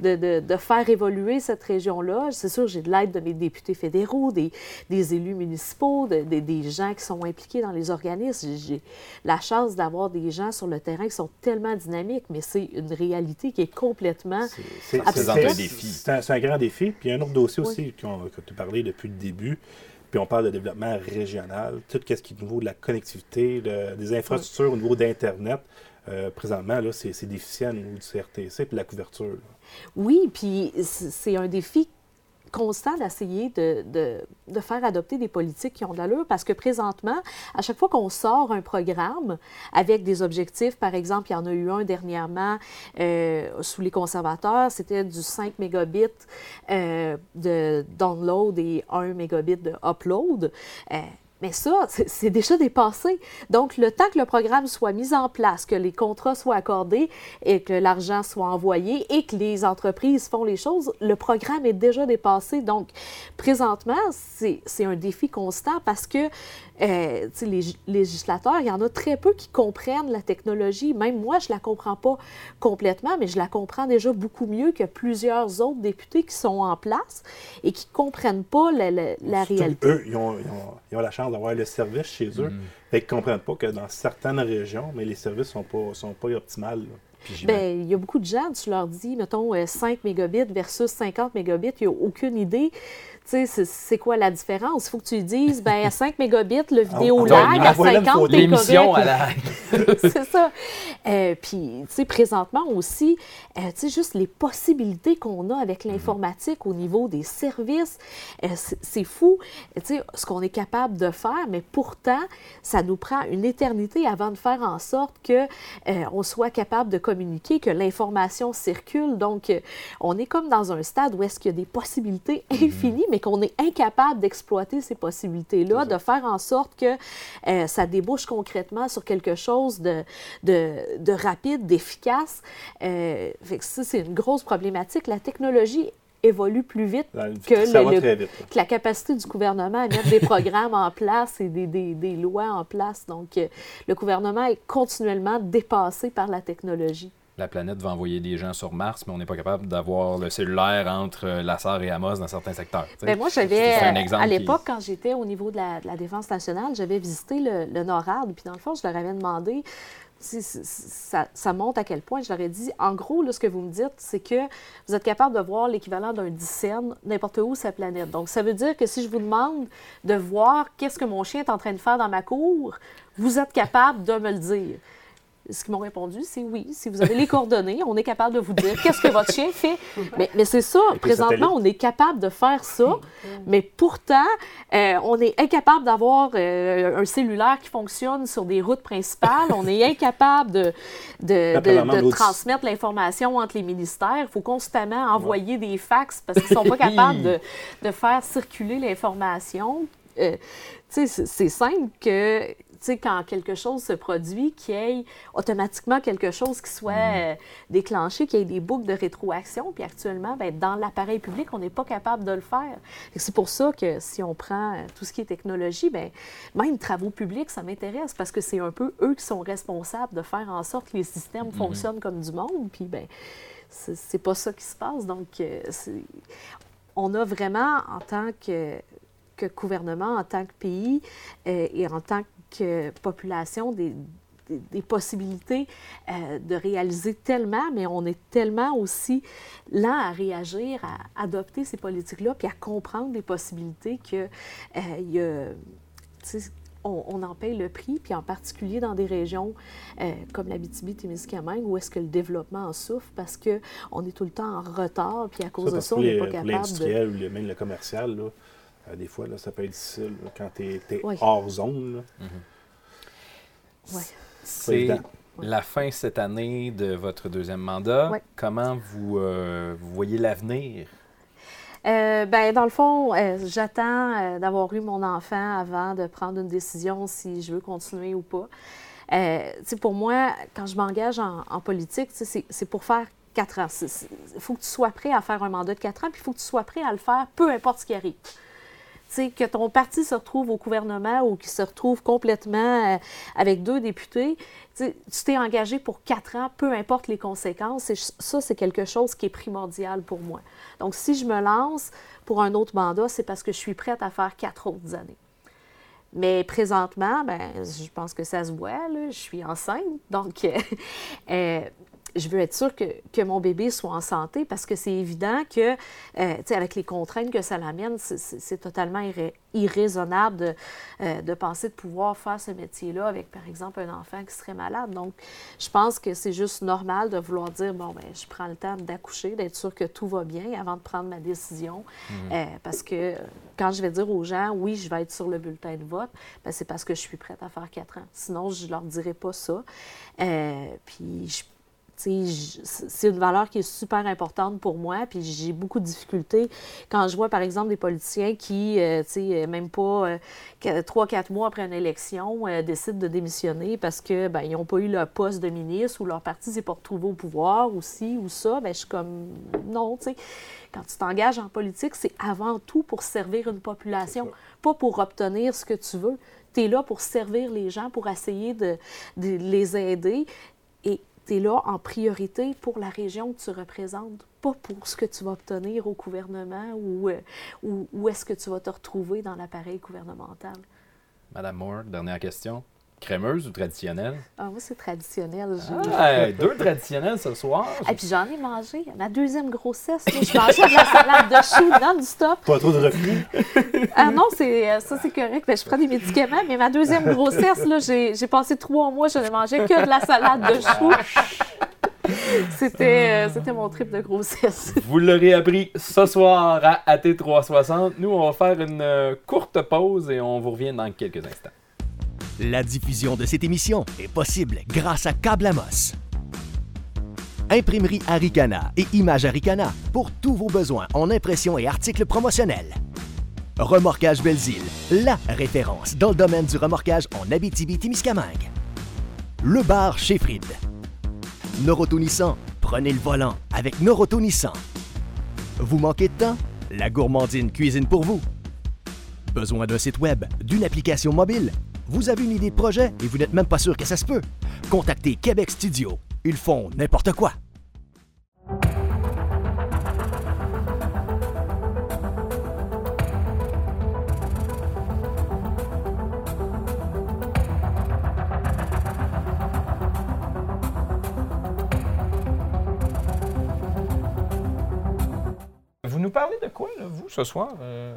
de, de, faire évoluer cette région-là. C'est sûr, j'ai de l'aide de mes députés fédéraux, des, des élus municipaux, des gens qui sont impliqués dans les organismes. J'ai la chance d'avoir des gens sur le terrain qui sont tellement dynamiques, mais c'est une réalité qui est complètement C'est un, un, grand défi. Puis un autre dossier aussi que tu parlais depuis le début. Puis on parle de développement régional, tout ce qui est au niveau de la connectivité, des infrastructures au niveau d'Internet. Euh, présentement, là, c'est, déficient au niveau du CRTC de la couverture. Oui, puis c'est un défi constant d'essayer de, faire adopter des politiques qui ont de l'allure parce que présentement, à chaque fois qu'on sort un programme avec des objectifs, par exemple, il y en a eu un dernièrement euh, sous les conservateurs, c'était du 5 mégabits euh, de download et 1 mégabit de upload. Mais ça, c'est déjà dépassé. Donc, le temps que le programme soit mis en place, que les contrats soient accordés et que l'argent soit envoyé et que les entreprises font les choses, le programme est déjà dépassé. Donc, présentement, c'est un défi constant parce que euh, les législateurs, il y en a très peu qui comprennent la technologie. Même moi, je ne la comprends pas complètement, mais je la comprends déjà beaucoup mieux que plusieurs autres députés qui sont en place et qui ne comprennent pas la, réalité. Eux, ils ont, la chance d'avoir le service chez eux. Mm. ils ne comprennent pas que dans certaines régions, mais les services ne sont pas, sont pas optimales. Bien, il y a beaucoup de gens, tu leur dis, mettons, 5 euh, mégabits versus 50 mégabits, il n'y a aucune idée c'est quoi la différence? Il faut que tu dises, ben à 5 mégabits, le vidéo lag, à 50, t'es correct. c'est ça. Euh, puis, tu sais, présentement aussi, euh, tu sais, juste les possibilités qu'on a avec l'informatique au niveau des services, euh, c'est fou, tu sais, ce qu'on est capable de faire, mais pourtant, ça nous prend une éternité avant de faire en sorte que on soit capable de communiquer, que l'information circule. Donc, on est comme dans un stade où est-ce qu'il y a des possibilités mm-hmm. infinies, mais qu'on est incapable d'exploiter ces possibilités-là, de faire en sorte que euh, ça débouche concrètement sur quelque chose de, de, rapide, d'efficace. Euh, ça, c'est une grosse problématique. La technologie évolue plus vite, que, la capacité du gouvernement à mettre des programmes en place et des, des, des, lois en place. Donc, euh, le gouvernement est continuellement dépassé par la technologie la planète va envoyer des gens sur Mars, mais on n'est pas capable d'avoir le cellulaire entre euh, Lasser et Amos dans certains secteurs. Bien, moi, j'avais, à l'époque, quand j'étais au niveau de la, Défense nationale, j'avais visité le, le NORAD, puis dans le fond, je leur avais demandé si, ça, ça, montre à quel point, je leur ai dit, en gros, là, ce que vous me dites, c'est que vous êtes capable de voir l'équivalent d'un dixaine n'importe où sa planète. Donc, ça veut dire que si je vous demande de voir qu'est-ce que mon chien est en train de faire dans ma cour, vous êtes capable de me le dire. Ce qu'ils m'ont répondu, c'est oui. Si vous avez les coordonnées, on est capable de vous dire qu'est-ce que votre chien fait. Mais, mais c'est ça, présentement, on est capable de faire ça, mais pourtant, euh, on est incapable d'avoir euh, un cellulaire qui fonctionne sur des routes principales. On est incapable de, de, de, transmettre l'information entre les ministères. Il faut constamment envoyer des fax parce qu'ils ne sont pas capables de, de faire circuler l'information. Euh, c'est simple que sais, quand quelque chose se produit, qu'il y ait automatiquement quelque chose qui soit mm. euh, déclenché, qu'il y ait des boucles de rétroaction. Puis actuellement, bien, dans l'appareil public, on n'est pas capable de le faire. C'est pour ça que si on prend euh, tout ce qui est technologie, bien, même travaux publics, ça m'intéresse parce que c'est un peu eux qui sont responsables de faire en sorte que les systèmes mm-hmm. fonctionnent comme du monde. Puis, bien, c'est pas ça qui se passe. Donc, euh, on a vraiment, en tant que, que gouvernement, en tant que pays et en tant que population des, des, possibilités euh, de réaliser tellement, mais on est tellement aussi lent à réagir, à adopter ces politiques-là, puis à comprendre les possibilités que euh, on, en paye le prix, puis en particulier dans des régions euh, comme l'Abitibi-Témiscamingue, où est-ce que le développement en souffre parce qu'on est tout le temps en retard, puis à cause de ça, on n'est pas capable l'industriel ou même le commercial, là, des fois, là, ça peut être difficile quand tu es, hors zone. Mhm. C'est la fin cette année de votre deuxième mandat. Comment vous, euh, vous voyez l'avenir? Euh, ben, dans le fond, j'attends d'avoir eu mon enfant avant de prendre une décision si je veux continuer ou pas. pour moi, quand je m'engage en, en politique, c'est pour faire quatre ans. Il faut que tu sois prêt à faire un mandat de quatre ans, puis il faut que tu sois prêt à le faire, peu importe ce qui arrive que ton parti se retrouve au gouvernement ou qu'il se retrouve complètement euh, avec deux députés, tu t'es engagé pour quatre ans, peu importe les conséquences. Et ça, c'est quelque chose qui est primordial pour moi. Donc, si je me lance pour un autre mandat, c'est parce que je suis prête à faire quatre autres années. Mais présentement, ben, je pense que ça se voit, je suis enceinte. Donc, euh, je veux être sûre que, que, mon bébé soit en santé parce que c'est évident que, euh, sais, avec les contraintes que ça l'amène, c'est totalement irraisonnable de, euh, de, penser de pouvoir faire ce métier-là avec, par exemple, un enfant qui serait malade. Donc, je pense que c'est juste normal de vouloir dire, bon, ben je prends le temps d'accoucher, d'être sûr que tout va bien avant de prendre ma décision. Mmh. Euh, parce que quand je vais dire aux gens, oui, je vais être sur le bulletin de vote, ben, c'est parce que je suis prête à faire quatre ans. Sinon, je ne leur dirais pas ça. puis, je c'est une valeur qui est super importante pour moi, puis j'ai beaucoup de difficultés quand je vois, par exemple, des politiciens qui, euh, sais, même pas euh, trois, quatre mois après une élection, euh, décident de démissionner parce que ben, ils n'ont pas eu le poste de ministre ou leur parti s'est pas retrouvé au pouvoir ou ci ou ça. Ben, je suis comme, non, tu sais, quand tu t'engages en politique, c'est avant tout pour servir une population, pas pour obtenir ce que tu veux. Tu es là pour servir les gens, pour essayer de, de les aider. Tu es là en priorité pour la région que tu représentes, pas pour ce que tu vas obtenir au gouvernement ou euh, où est-ce que tu vas te retrouver dans l'appareil gouvernemental? Madame Moore, dernière question. Crémeuse ou traditionnelle? Ah, moi, c'est traditionnel. Ah, deux traditionnels ce soir. Et puis j'en ai mangé. Ma deuxième grossesse, je mangeais de la salade de chou non-stop. Pas trop de reflux? ah non, c'est, euh, ça c'est correct. Ben, je prends des médicaments, mais ma deuxième grossesse, là, j'ai, j'ai passé trois mois, je ne mangeais que de la salade de chou. C'était, euh, c'était mon trip de grossesse. Vous l'aurez appris ce soir à AT360. Nous, on va faire une euh, courte pause et on vous revient dans quelques instants. La diffusion de cette émission est possible grâce à Câble Amos. Imprimerie Aricana et Image Aricana pour tous vos besoins en impression et articles promotionnels. Remorquage Belzile, la référence dans le domaine du remorquage en Abitibi-Témiscamingue. Le bar chez Fried. Noroto prenez le volant avec Noroto Vous manquez de temps? La gourmandine cuisine pour vous. Besoin d'un site web, d'une application mobile? Vous avez une idée de projet et vous n'êtes même pas sûr que ça se peut? Contactez Québec Studio. Ils font n'importe quoi. Vous nous parlez de quoi, là, vous, ce soir? Euh...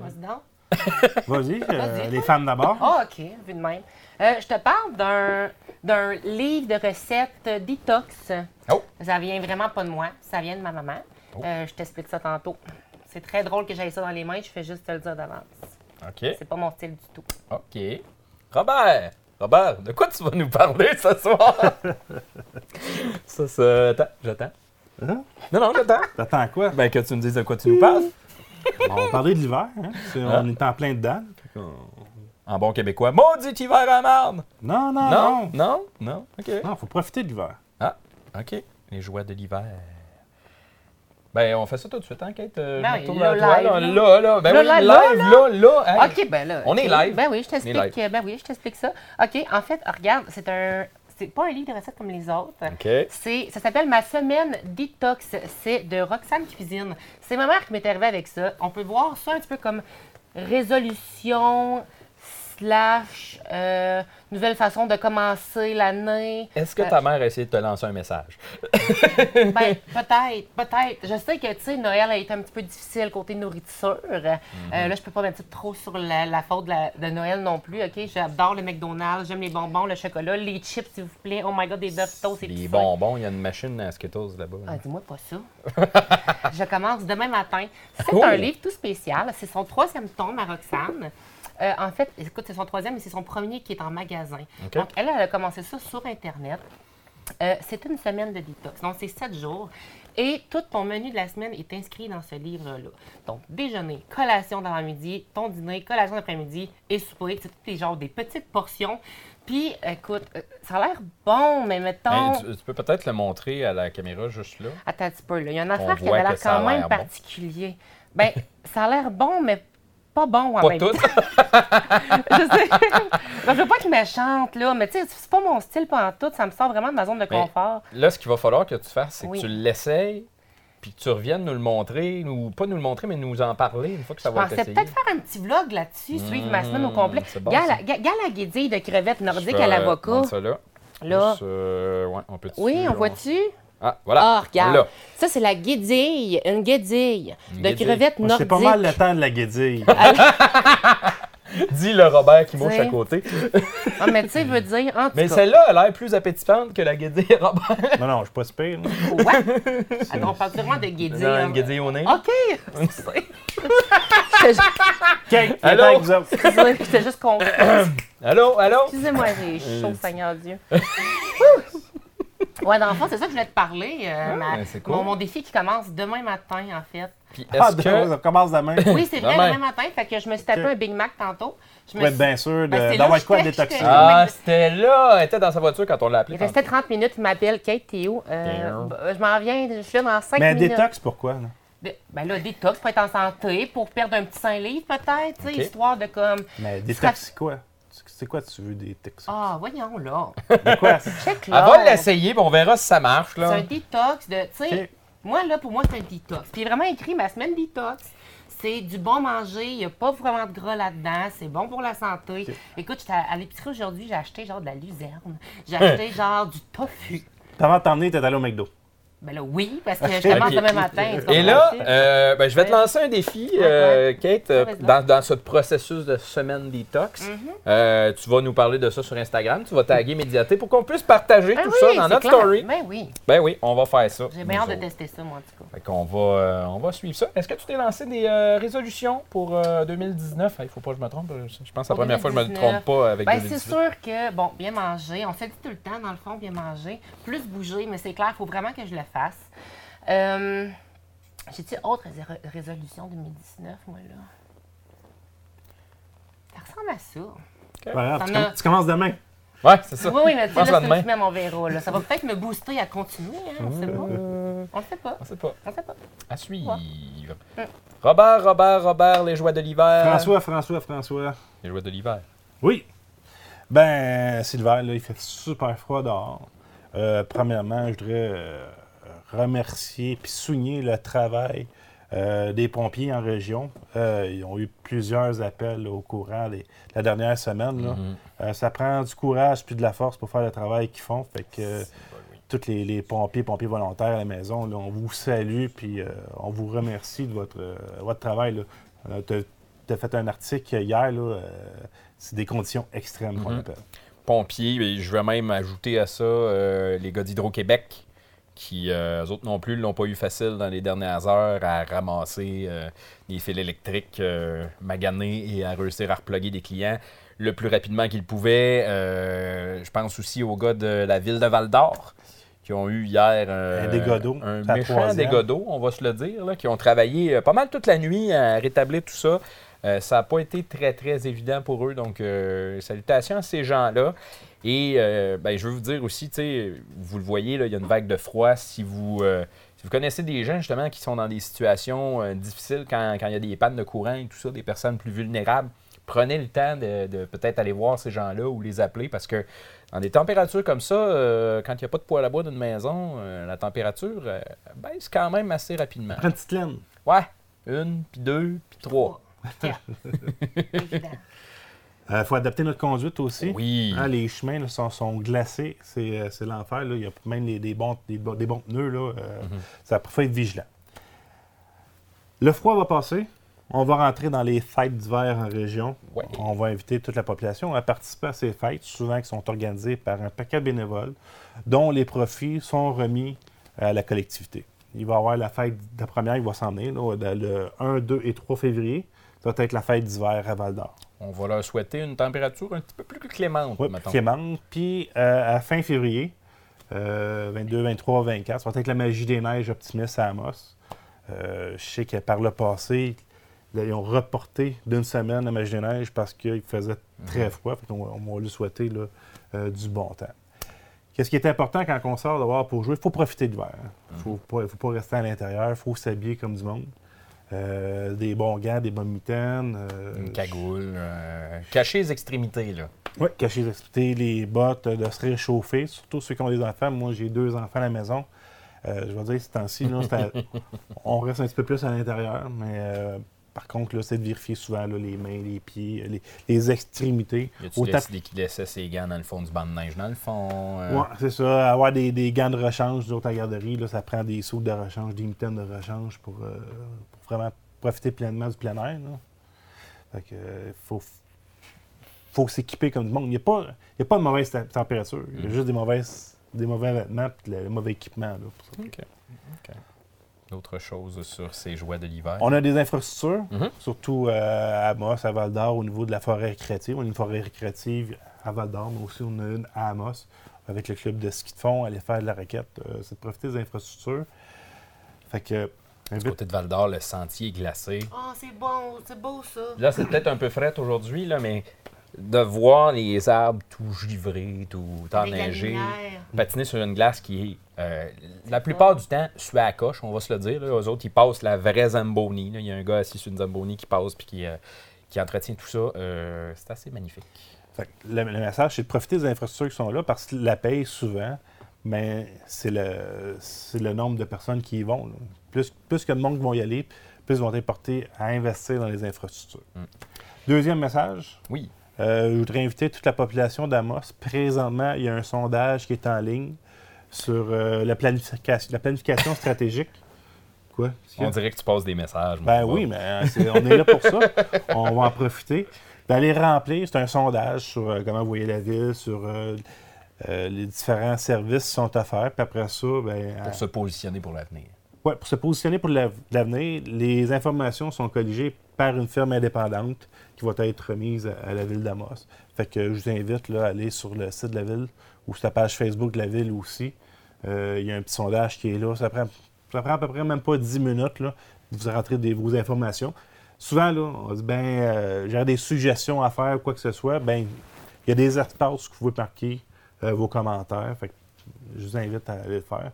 Vas-y, euh, les femmes d'abord. Ah, OK, vu de même. Euh, je te parle d'un d'un livre de recettes détox. Oh. Ça vient vraiment pas de moi, ça vient de ma maman. Oh. Euh, je t'explique ça tantôt. C'est très drôle que j'aille ça dans les mains, je fais juste te le dire d'avance. OK. C'est pas mon style du tout. OK. Robert! Robert, de quoi tu vas nous parler ce soir? ça, ça. Attends, j'attends. Hein? Non, non, j'attends. T'attends quoi? Ben, que tu me dises de quoi tu nous parles. On va parler de l'hiver. Hein? Hein? On est en plein dedans. En bon québécois. Maudit hiver à marde! Non, non, Non, non. non, non? OK. Non, faut profiter de l'hiver. Ah, OK. Les joies de l'hiver. Ben, on fait ça tout de suite, hein, Kate? Euh, Ben je tourne là, vers toi, live, là, là. là, là. Ben Là, oui, live, là, là, là. Hey. OK, ben là. On est live. Ben oui, je t'explique. Ben oui, je t'explique ça. OK, en fait, regarde, c'est un. C'est pas un livre de recettes comme les autres. C'est, ça s'appelle Ma semaine détox. C'est de Roxane Cuisine. C'est ma mère qui m'est arrivée avec ça. On peut voir ça un petit peu comme résolution slash euh, nouvelle façon de commencer l'année. Est-ce que Euh, ta mère a essayé de te lancer un message? Ben, peut-être, peut-être. Je sais que, tu sais, Noël a été un petit peu difficile côté nourriture. Euh, là, je peux pas mettre trop sur la, la faute de, la- de Noël non plus, OK? J'adore le McDonald's, j'aime les bonbons, le chocolat, les chips, s'il vous plaît. Oh my God, des Doritos, c'est Les tout bonbons, il y a une machine à Skittles là-bas. Ah, dis-moi pas ça. je commence demain matin. C'est Oh! un livre tout spécial. C'est son troisième tome à Roxane. Euh, en fait, écoute, c'est son troisième, mais c'est son premier qui est en magasin. Donc, elle, elle a commencé ça sur Internet. Euh, c'est une semaine de détox. Donc, c'est sept jours. Et tout ton menu de la semaine est inscrit dans ce livre-là. Donc, déjeuner, collation dans midi ton dîner, collation d'après-midi et souper. C'est tous genres des petites portions. Puis, écoute, euh, ça a l'air bon, mais mettons. Ben, tu, tu peux peut-être le montrer à la caméra juste là. Attends un petit peu, là. Il y a une affaire qui avait l'air quand même l'air bon. particulier. Ben, ça a l'air bon, mais pas bon en Pas même tout. temps. je sais. Ben, je veux pas être méchante, là, mais tu sais, c'est pas mon style pas tout. Ça me sort vraiment de ma zone de Mais confort. Là, ce qu'il va falloir que tu fasses, c'est Oui. que tu l'essayes, puis que tu reviennes nous le montrer, ou pas nous le montrer, mais nous en parler une fois que ça Je va être essayé. peut-être faire un petit vlog là-dessus, suivre ma semaine au complet. Bon, Gars, la, la guédille de crevettes nordiques à l'avocat. là. Là. Euh, ouais, on peut Oui, on voit-tu? Ah, voilà. Ah, regarde. Là. Ça, c'est la guédille, une guédille Une de guédille. crevettes nordiques. C'est pas mal le temps de la guédille. Dis le Robert qui mouche à côté. Ah, mais tu sais, veut dire, en tout Mais celle-là a l'air plus appétissante que la guédille Robert. non, non, je suis pas si pire. Ouais. Alors, on parle vraiment de guédille. hein. Une guédille au nez. OK! Kate, Allô? J'étais juste confuse. Allô, allô? Excusez-moi, j'ai chaud, Seigneur Dieu. Ouais, dans le fond, c'est ça que je voulais te parler. euh, ma- ben, c'est cool. mon, mon défi qui commence demain matin, en fait. Puis Ah, est-ce que... ça commence demain. Oui, c'est vrai, Demain. demain matin. Fait que je me suis tapé un Big Mac tantôt. Je Pour me être suis- bien sûr Ben, de- d'avoir que quoi j'étais- Ah, c'était là! Elle était dans sa voiture quand on l'a appelée. Il restait 30 minutes, il m'appelle. Kate, t'es où? Euh, bah, je m'en viens, je suis là dans 5 Mais minutes. détox, pourquoi? là? De- Ben là, détox pour être en santé, pour perdre un petit 5 livres peut-être, histoire de comme. Mais détox, c'est quoi? C'est quoi tu veux détox? Ah, voyons là. De quoi? Check Elle là. va l'essayer, puis on verra si ça marche. C'est un détox de. Tu sais, moi, là, pour moi, c'est un détox. Puis il est vraiment écrit ma semaine détox. C'est du bon manger, il n'y a pas vraiment de gras là-dedans, c'est bon pour la santé. Écoute, j'étais à, à l'épicerie aujourd'hui, j'ai acheté genre de la luzerne, j'ai acheté genre du tofu. T'avais entendu, t'es allé au McDo. Ben là, oui, parce que je commence demain matin. Et là, euh, ben, je vais te lancer un défi, euh, Kate, euh, dans, dans ce processus de semaine détox. Mhm. Euh, tu vas nous parler de ça sur Instagram. Tu vas taguer Médiaté pour qu'on puisse partager Ben tout oui, ça dans notre clair. story. Ben oui, Ben oui, on va faire ça. j'ai bien hâte de tester ça, moi, en tout cas. Fait qu'on va, euh, on va suivre ça. Est-ce que tu t'es lancé des euh, résolutions pour euh, 2019? Il faut pas que je me trompe. Je pense que c'est la première fois que je me 2019. trompe pas avec Ben, c'est 2018. sûr que, bon, bien manger, on dit tout le temps, dans le fond, bien manger, plus bouger, mais c'est clair, il faut vraiment que je le fasse. Euh, J'ai-tu autre rés- résolution 2019, moi, là? Ça ressemble à ça. Voilà, tu, as- com- tu commences demain. Ouais, c'est ça. Oui, oui, mais tu sais, là, demain. on verra. Là. Ça va peut-être me booster à continuer, hein, on sait pas. On le sait pas, On sait pas. on sait pas. À suivre. Mm. Robert, Robert, Robert, les joies de l'hiver. François, François, François. Les joies de l'hiver. Oui. Ben, c'est l'hiver, là, il fait super froid dehors. Euh, premièrement, je voudrais euh, remercier puis souligner le travail euh, des pompiers en région. Euh, ils ont eu plusieurs appels là, au courant des- la dernière semaine. là. Mhm. Euh, ça prend du courage puis de la force pour faire le travail qu'ils font. Fait que tous les, les pompiers, pompiers volontaires à la maison, là, on vous salue puis on vous remercie de votre, votre travail. tu as fait un article hier, c'est des conditions extrêmes qu'on Mhm. appelle. pompiers. je vais même ajouter à ça les gars d'Hydro-Québec, qui, eux autres non plus, l'ont pas eu facile dans les dernières heures à ramasser des fils électriques maganés et à réussir à reploguer des clients le plus rapidement qu'ils pouvaient. je pense aussi aux gars de la ville de Val-d'Or qui ont eu hier un, dégât un méchant dégât d'eau, on va se le dire, qui ont travaillé pas mal toute la nuit à rétablir tout ça. Euh, ça n'a pas été très, très évident pour eux. Donc, euh, salutations à ces gens-là. Et euh, ben, je veux vous dire aussi, vous le voyez, il y a une vague de froid. Si vous, si vous connaissez des gens justement qui sont dans des situations difficiles quand, il y a des pannes de courant et tout ça, des personnes plus vulnérables, prenez le temps de, peut-être aller voir ces gens-là ou les appeler parce que dans des températures comme ça, quand il n'y a pas de poêle à bois d'une maison, la température baisse quand même assez rapidement. Prends une petite laine. Ouais, une, puis deux, puis trois. Il euh, faut adapter notre conduite aussi. Oui. Hein, les chemins sont, glacés. Euh, c'est l'enfer. Il y a même des, bons, des, bons pneus. Là, euh, mhm. Ça faut être vigilant. Le froid va passer. On va rentrer dans les fêtes d'hiver en région. On va inviter toute la population à participer à ces fêtes, souvent qui sont organisées par un paquet de bénévoles, dont les profits sont remis à la collectivité. Il va y avoir la fête de la première qui va s'en venir, le 1, 2 et 3 février. Ça va être la fête d'hiver à Val d'Or. On va leur souhaiter une température un petit peu plus clémente. Oui, plus clémente. Puis euh, à fin février, 22, 23, 24, ça va être la magie des neiges optimiste à Amos. Euh, je sais que par le passé, ils ont reporté d'une semaine la magie des neiges parce qu'il faisait très mhm. froid. on, on, va lui souhaiter euh, du bon temps. Qu'est-ce qui est important quand on sort dehors pour jouer? Il faut profiter de l'hiver. Il ne faut, faut, pas rester à l'intérieur. Il faut s'habiller comme du monde. Euh, des bons gants, des bonnes mitaines. Euh, Une cagoule. Euh, cacher les extrémités, là. Oui, cacher les extrémités, les bottes, de se réchauffer, surtout ceux qui ont des enfants. Moi, j'ai deux enfants à la maison. je vais dire, ce temps-ci, on reste un petit peu plus à l'intérieur, mais par contre, là, c'est de vérifier souvent les mains, les pieds, les, extrémités. Y a-tu décidé qu'il laissait ses gants dans le fond du banc de neige, dans le fond? Oui, c'est ça. Avoir des, gants de rechange, d'autres à garderie, là, ça prend des sauts de rechange, des mitaines de rechange pour, vraiment profiter pleinement du plein air. Fait que, euh, faut, faut s'équiper comme du monde. Il n'y a, pas, a pas de mauvaise température. Il y a mm. juste des, mauvaises, des mauvais vêtements et le mauvais équipement. Là, OK. D'autres choses sur ces joies de l'hiver? On a des infrastructures, mm-hmm. surtout euh, à Amos, à Val d'Or, au niveau de la forêt récréative. On a une forêt récréative à Val d'Or, mais aussi on a une à Amos, avec le club de ski de fond, aller faire de la raquette. Euh, c'est de profiter des infrastructures. Fait que du côté de Val d'Or, le sentier est glacé. Oh, c'est bon, c'est beau ça. Là, c'est peut-être un peu frais aujourd'hui, là, mais de voir les arbres tout givrés, tout enneigés, patiner sur une glace qui est, euh, la plupart du temps, sué à coche, on va se le dire. Là. Eux autres, ils passent la vraie Zamboni. Il y a un gars assis sur une Zamboni qui passe puis qui, euh, qui entretient tout ça. Euh, c'est assez magnifique. le, message, c'est de profiter des infrastructures qui sont là parce que la paye souvent, mais c'est le, le nombre de personnes qui y vont. Plus, plus que de monde vont y aller, plus ils vont être portés à investir dans les infrastructures. Mm. Deuxième message. Oui. Euh, je voudrais inviter toute la population d'Amos. Présentement, il y a un sondage qui est en ligne sur euh, la, planification, la planification stratégique. Quoi? On dirait que tu passes des messages. Ben oui, mais euh, on est là pour ça. on va en profiter. D'aller remplir, c'est un sondage sur comment vous voyez la ville, sur les différents services qui sont offerts. Puis après ça, ben, pour se positionner pour l'avenir. Pour se positionner pour l'avenir, les informations sont colligées par une firme indépendante qui va être remise à, la ville d'Amos. Fait que je vous invite à aller sur le site de la ville ou sur la page Facebook de la ville aussi. Euh, il y a un petit sondage qui est là. Ça prend, prend à peu près même pas 10 minutes. Là, vous rentrez vos informations. Souvent, là, on dit ben euh, j'ai des suggestions à faire ou quoi que ce soit. Ben, il y a des espaces où vous pouvez marquer euh, vos commentaires. Je vous invite à aller le faire.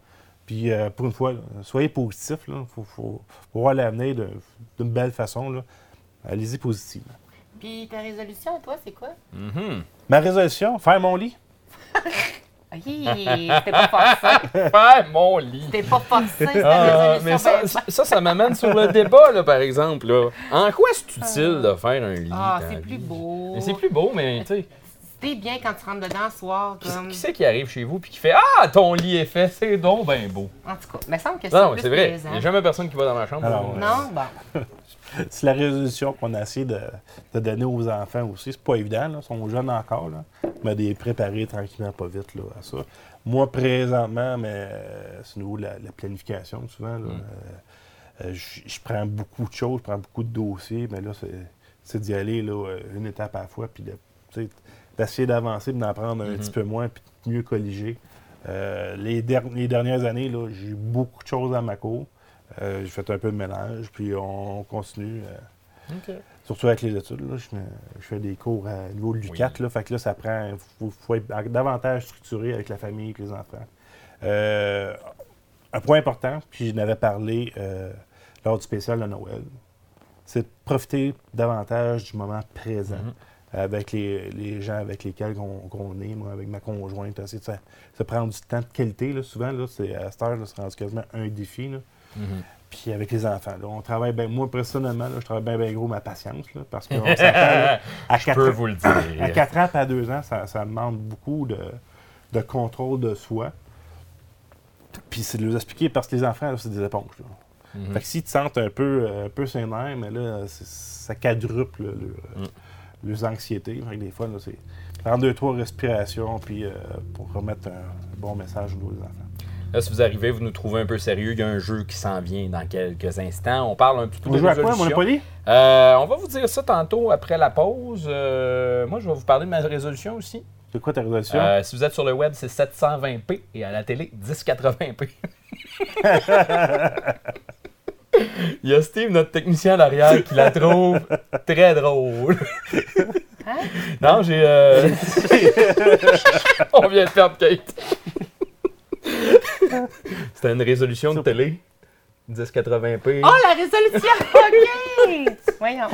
Puis euh, pour une fois, soyez positif. Il faut, voir l'avenir d'une belle façon. Allez-y positivement. Puis ta résolution, toi, c'est quoi? Mm-hmm. Ma résolution, faire mon lit. c'était pas forcé. Faire mon lit. C'était pas forcé, ah, mais ça, ça, ça, m'amène sur le débat, là, par exemple. Là. En quoi est-ce utile de faire un lit? Ah, c'est plus beau. c'est plus beau, mais tu sais. T'es bien quand tu rentres dedans le soir. Qui, Comme... qui c'est qui arrive chez vous puis qui fait Ah, ton lit est fait, c'est donc ben beau. En tout cas, il me semble que c'est Non, c'est vrai. Il n'y a jamais personne qui va dans ma chambre. Alors, Euh, Non? Bon. C'est la résolution qu'on a essayé de, de donner aux enfants aussi. C'est pas évident, là. ils sont jeunes encore, là. mais de les préparer tranquillement, pas vite là, à ça. Moi, présentement, mais euh, c'est au niveau de la, la planification, souvent. là, euh, euh, je je prends beaucoup de choses, je prends beaucoup de dossiers, mais là, c'est- c'est d'y aller là, une étape à la fois, puis de- d'essayer d'avancer, d'en prendre un Mhm. petit peu moins, puis de mieux colliger. Euh, les, der- les dernières années, j'ai eu beaucoup de choses à ma cour. Euh, j'ai fait un peu de ménage, puis on, continue. euh. Surtout avec les études, là, je, fais des cours à niveau de l'UCAT, là, fait que là, ça prend. Il faut, faut être davantage structuré avec la famille, avec les enfants. Un point important, puis je n'avais parlé lors du spécial de Noël, c'est de profiter davantage du moment présent Mhm. Avec les, les gens avec lesquels on, est, moi, avec ma conjointe, essayer de se, se prendre du temps de qualité. Là, souvent, là, c'est, à cette heure, là, c'est rendu quasiment un défi. là. Mhm. Puis avec les enfants, là, on travaille bien, moi personnellement, là, je travaille bien, bien gros ma patience, là, parce qu'on s'attend, à Je 4 peux ans, vous le à dire. 4 ans à 2 ans, ça, ça demande beaucoup de, de contrôle de soi. Puis c'est de leur expliquer, parce que les enfants, c'est des éponges. là. Mhm. Fait que s'ils te sentent un peu, euh, un peu sénère, mais là, ça quadruple là, Mm. Leurs anxiétés. Des fois, c'est prendre deux, trois respirations, puis euh, pour remettre un bon message au niveau des enfants. Là, si vous arrivez, vous nous trouvez un peu sérieux, il y a un jeu qui s'en vient dans quelques instants. On parle un petit peu On de joue à quoi, résolution. Monopoly? Euh, on va vous dire ça tantôt après la pause. Euh, moi, je vais vous parler de ma résolution aussi. C'est quoi ta résolution? Euh, si vous êtes sur le web, c'est 720p et à la télé, 1080p. Il y a Steve, notre technicien à l'arrière, qui la trouve très drôle. Hein? Non, j'ai. euh, On vient de perdre Kate. C'était une résolution de télé. 1080p. Oh, la résolution! OK! Voyons.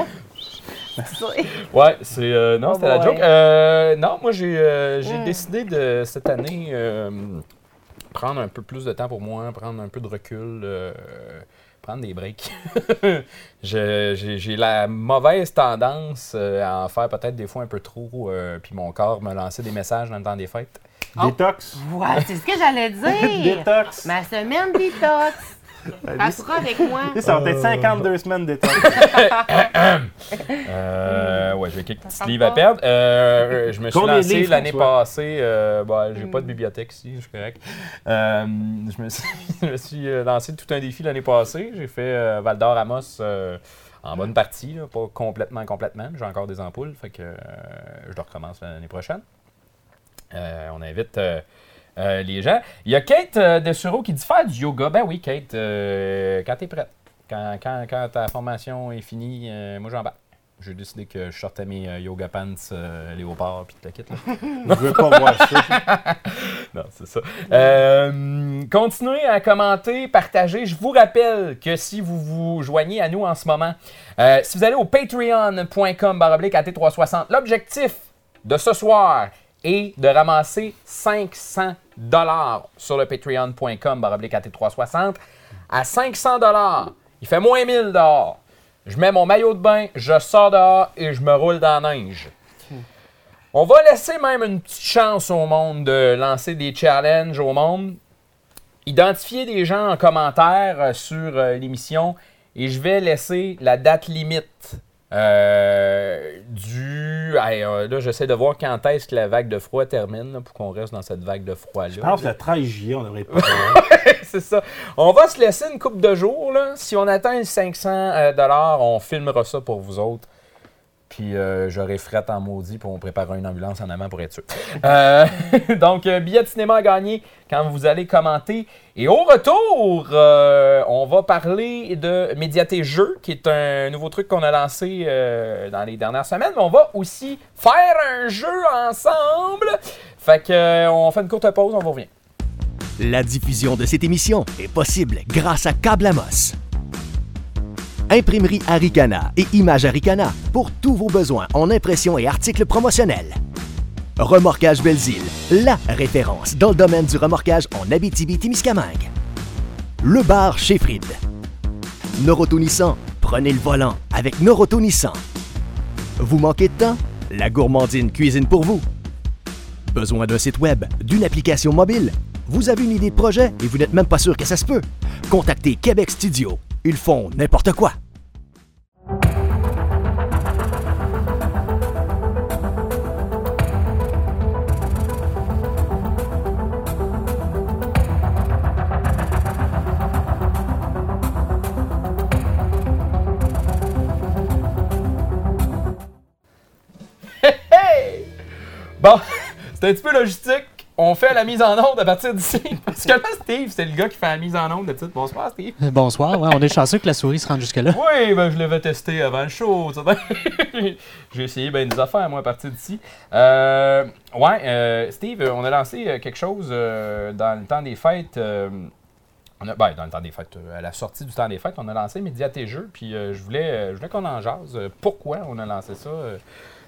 Ouais, c'est. euh, non, Oh c'était la joke. Euh, non, moi, j'ai euh, j'ai Mm. décidé de cette année euh, prendre un peu plus de temps pour moi, prendre un peu de recul, euh, prendre des breaks. J'ai la mauvaise tendance euh, à en faire peut-être des fois un peu trop, euh, puis mon corps me lançait des messages dans le temps des fêtes. Oh. Détox. Ouais, c'est ce que j'allais dire! Détox. Ma semaine détox! Ça sera avec moi. Ça va être 52 semaines détox. Euh, ouais, j'ai quelques petits livres à perdre. Euh, je me suis Combien lancé l'année passée. euh, bah, j'ai pas Hmm. de bibliothèque ici, je suis correct. Euh, je me suis, je me suis, euh, lancé tout un défi l'année passée. J'ai fait euh, Val d'Or Amos euh, en bonne partie, là, pas complètement, complètement. J'ai encore des ampoules, fait que euh, je le recommence l'année prochaine. Euh, on invite euh, les gens. Il y a Kate euh, de Suro qui dit faire du yoga. Ben oui, Kate, euh, quand tu es prête. Quand, quand- quand ta formation est finie, euh, moi j'en bats. J'ai décidé que je sortais mes yoga pants léopard puis tout le kit. Là. Je veux pas voir ça. non, c'est ça. Continuez à commenter, partager. Je vous rappelle que si vous vous joignez à nous en ce moment, si vous allez au patreon.com baroblique AT360, l'objectif de ce soir est de ramasser 500 dollars sur le patreon.com baroblique AT360. À 500 dollars, il fait moins 1000 dehors. Je mets mon maillot de bain, je sors dehors et je me roule dans la neige. On va laisser même une petite chance au monde de lancer des challenges au monde. Identifier des gens en commentaire euh, sur euh, l'émission et je vais laisser la date limite euh, du. Hey, euh, là, j'essaie de voir quand est-ce que la vague de froid termine là, pour qu'on reste dans cette vague de froid-là. Je pense que le 13 juillet, on devrait pas. c'est ça. On va se laisser une coupe de jours. Là. Si on atteint les 500 euh, dollars, on filmera ça pour vous autres. Puis euh, j'aurai fret en maudit pour on préparera une ambulance en avant pour être sûr. Euh, donc, euh, billet de cinéma à gagner quand vous allez commenter. Et au retour, euh, on va parler de Médiaté Jeux, qui est un nouveau truc qu'on a lancé dans les dernières semaines. Mais on va aussi faire un jeu ensemble. Fait que, on fait une courte pause, on vous revient. La diffusion de cette émission est possible grâce à Câble Amos. Imprimerie Aricana et Image Aricana pour tous vos besoins en impression et articles promotionnels. Remorquage Belzile, la référence dans le domaine du remorquage en Abitibi-Témiscamingue. Le bar chez Fried. Noroto prenez le volant avec Noroto. Vous manquez de temps? La gourmandine cuisine pour vous. Besoin d'un site web, d'une application mobile? Vous avez une idée de projet et vous n'êtes même pas sûr que ça se peut? Contactez Québec Studio. Ils font n'importe quoi. Bon, c'est un petit peu logistique. On fait la mise en onde à partir d'ici. Parce que là, Steve, c'est le gars qui fait la mise en onde de titre. Bonsoir, Steve. Euh, Bonsoir, ouais, on est chanceux que la souris se rende jusque-là. Oui, ben je l'avais testé avant le show. J'ai essayé ben des affaires, moi, à partir d'ici. Euh, ouais, euh, Steve, on a lancé euh, quelque chose euh, dans le temps des fêtes. euh, on a, ben, dans le temps des fêtes, euh, à la sortie du temps des fêtes, on a lancé Médiaté Jeux. Puis euh, je voulais, euh, je voulais qu'on en jase. Euh, Pourquoi on a lancé ça? Euh,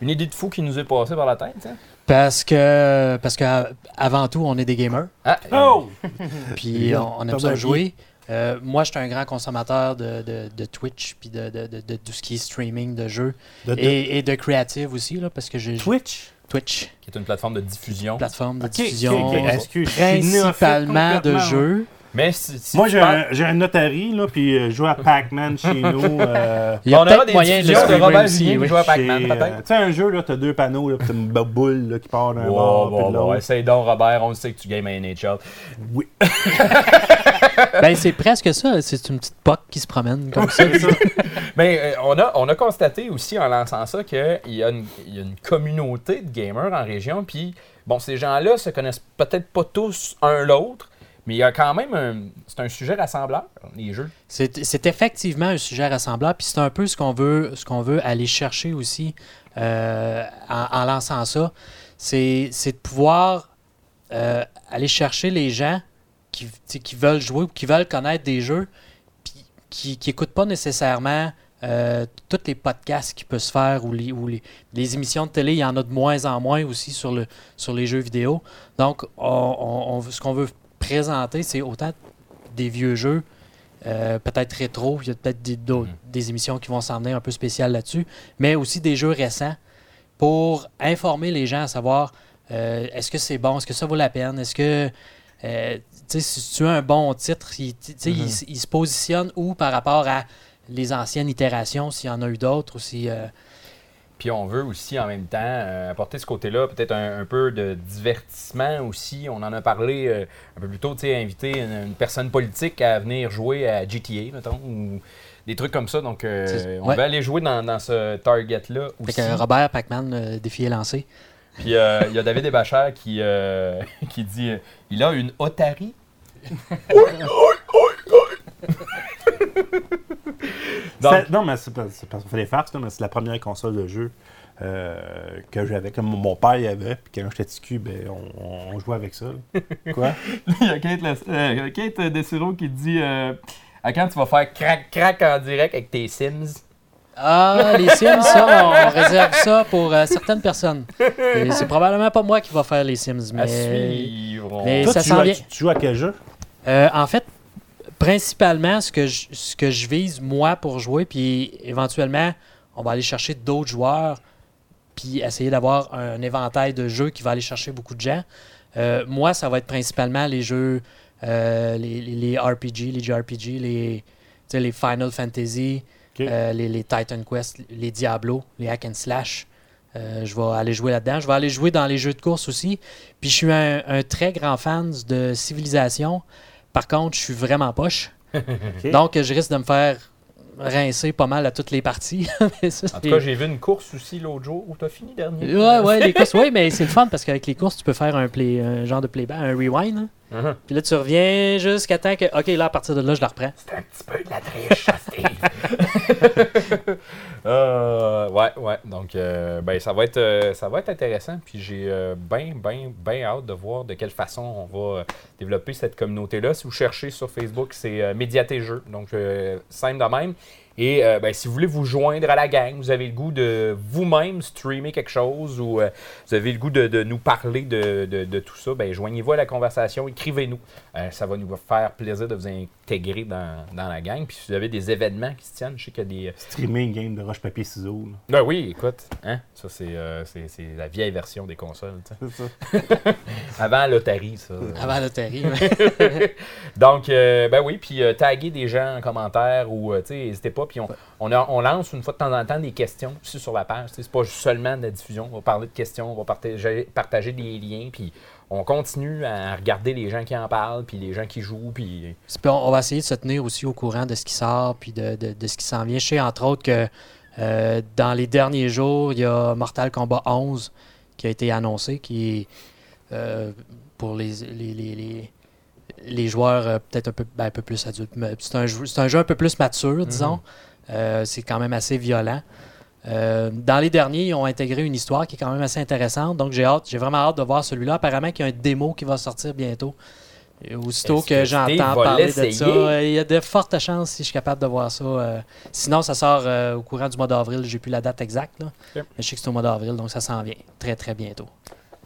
Une idée de fou qui nous est passée par la tête, hein? Parce que, parce que euh, avant tout, on est des gamers. Ah, Oh! Puis on, on aime ça jouer. Euh, moi, je suis un grand consommateur de, de- de Twitch, puis de, de, de- de tout ce qui est streaming de jeux. De- de- Et, et de creative aussi, là, parce que j'ai Twitch? Twitch, qui est une plateforme de diffusion. plateforme de diffusion, ok, ok. Excuse, je suis néophyte principalement de jeux. Mais si, si Moi, j'ai un, j'ai un Notary, là, puis euh, je joue à Pac-Man chez nous. euh, Il y a On aura peut-être des moyen de le diffusions de streamer Robert aussi, Julien qui oui. joue à Pac-Man, chez, euh, peut-être. Tu sais, un jeu, là, t'as deux panneaux, là, puis t'as une bo- boule là, qui part d'un bord, puis bon, de l'autre. essaye donc, Robert. On sait que tu games à NHL. Oui. Ben, c'est presque ça. C'est une petite poque qui se promène comme ça. Mais euh, on, a, on a constaté aussi en lançant ça qu'il y, a une- il y a une communauté de gamers en région. Puis, bon, ces gens-là se connaissent peut-être pas tous un l'autre, mais il y a quand même un. C'est un sujet rassembleur, les jeux. C'est effectivement un sujet rassembleur, puis c'est un peu ce qu'on veut, veut aller chercher aussi euh, en, lançant ça. C'est de pouvoir euh, aller chercher les gens qui, qui veulent jouer ou qui veulent connaître des jeux, puis qui n'écoutent pas nécessairement euh, tous les podcasts qui peuvent se faire ou, les, ou les, les émissions de télé. Il y en a de moins en moins aussi sur, le, sur les jeux vidéo. Donc, on- on- on- ce qu'on veut présenter, c'est autant des vieux jeux euh, peut-être rétro, il y a peut-être des, Mhm. des émissions qui vont s'en venir un peu spéciales là-dessus, mais aussi des jeux récents pour informer les gens à savoir euh, est-ce que c'est bon, est-ce que ça vaut la peine, est-ce que euh, si tu as un bon titre, il, il s- il se positionne où par rapport à les anciennes itérations, s'il y en a eu d'autres, ou si... Puis on veut aussi en même temps euh, apporter ce côté-là, peut-être un, un peu de divertissement aussi. On en a parlé euh, un peu plus tôt, tu sais, inviter une, une personne politique à venir jouer à GTA, mettons, ou des trucs comme ça. Donc euh, on ouais. va aller jouer dans, dans ce target-là fait aussi. que Robert Pac-Man, le défi est lancé. Puis euh, il y a David Ebacher qui, euh, qui dit euh, il a une Otari. Donc, Non, mais c'est parce qu'on fait des farces, là, mais c'est la première console de jeu euh, que j'avais, que mon père y avait, puis quand j'étais petit cul, ben, on, on jouait avec ça. là. Quoi? il y a Kate, euh, Kate Desiro qui dit euh, à quand tu vas faire crac crac en direct avec tes Sims? Ah, les Sims, ça, on réserve ça pour euh, certaines personnes. Et C'est probablement pas moi qui va faire les Sims, à mais... suivre. mais- Toi, ça joues à, tu tu joues à quel jeu? Euh, en fait, principalement, ce que, je, ce que je vise, moi, pour jouer, puis éventuellement, on va aller chercher d'autres joueurs, puis essayer d'avoir un éventail de jeux qui va aller chercher beaucoup de gens. Euh, moi, ça va être principalement les jeux, euh, les, RPG, les JRPG, les, Final Fantasy, euh, les, les Titan Quest, les Diablo, les Hack and Slash. Euh, je vais aller jouer là-dedans. Je vais aller jouer dans les jeux de course aussi. Puis je suis un, un très grand fan de Civilisation. Par contre, je suis vraiment poche. Donc, je risque de me faire rincer pas mal à toutes les parties. Ça, En tout cas, j'ai vu une course aussi l'autre jour où t'as fini dernier. Ouais, ouais, les courses, ouais, mais c'est le fun parce qu'avec les courses, tu peux faire un, play, un genre de playback, un rewind. hein. Mhm. Puis là, tu reviens jusqu'à temps que, OK, là, à partir de là, je la reprends. C'est un petit peu de la triche, Steve. Euh, ouais, ouais. Donc, euh, ben, ça va être, euh, ça va être intéressant. Puis j'ai euh, bien, bien, bien hâte de voir de quelle façon on va développer cette communauté-là. Si vous cherchez sur Facebook, c'est euh, Médiaté Jeux. Donc, euh, simple de même. Et euh, ben, si vous voulez vous joindre à la gang, vous avez le goût de vous-même streamer quelque chose ou euh, vous avez le goût de, nous parler de, tout ça, ben, joignez-vous à la conversation, écrivez-nous. Euh, ça va nous faire plaisir de vous intégrer dans, dans la gang. Puis si vous avez des événements qui se tiennent, je sais qu'il y a des. Streamer une game de roche-papier-ciseaux. Ben oui, écoute, hein? ça c'est euh, c'est- la vieille version des consoles. C'est ça. Avant l'Otari, ça. Avant la loterie. ouais. Donc, euh, ben oui, puis euh, taguer des gens en commentaire ou, euh, tu sais, n'hésitez pas. Puis on, on, a- on lance une fois de temps en temps des questions aussi sur la page. tu sais, C'est pas seulement de la diffusion. On va parler de questions, on va partager, partager des liens, puis on continue à regarder les gens qui en parlent, puis les gens qui jouent, puis... On, on va essayer de se tenir aussi au courant de ce qui sort puis de, de- de ce qui s'en vient. Je sais entre autres que euh, dans les derniers jours, il y a Mortal Kombat 11 qui a été annoncé, qui est euh, pour les, les, les, les- les joueurs euh, peut-être un peu, ben, un peu plus adultes. C'est un, jeu- un jeu un peu plus mature, disons. Euh, c'est quand même assez violent. Euh, dans les derniers, ils ont intégré une histoire qui est quand même assez intéressante. Donc, j'ai hâte, j'ai vraiment hâte de voir celui-là. Apparemment, qu'il y a un démo qui va sortir bientôt. Et aussitôt que, j'entends parler de ça, euh, il y a de fortes chances si je suis capable de voir ça. euh. sinon, ça sort au courant du mois d'avril. J'ai plus la date exacte. là. Mais je sais que c'est au mois d'avril, donc ça s'en vient très, très bientôt.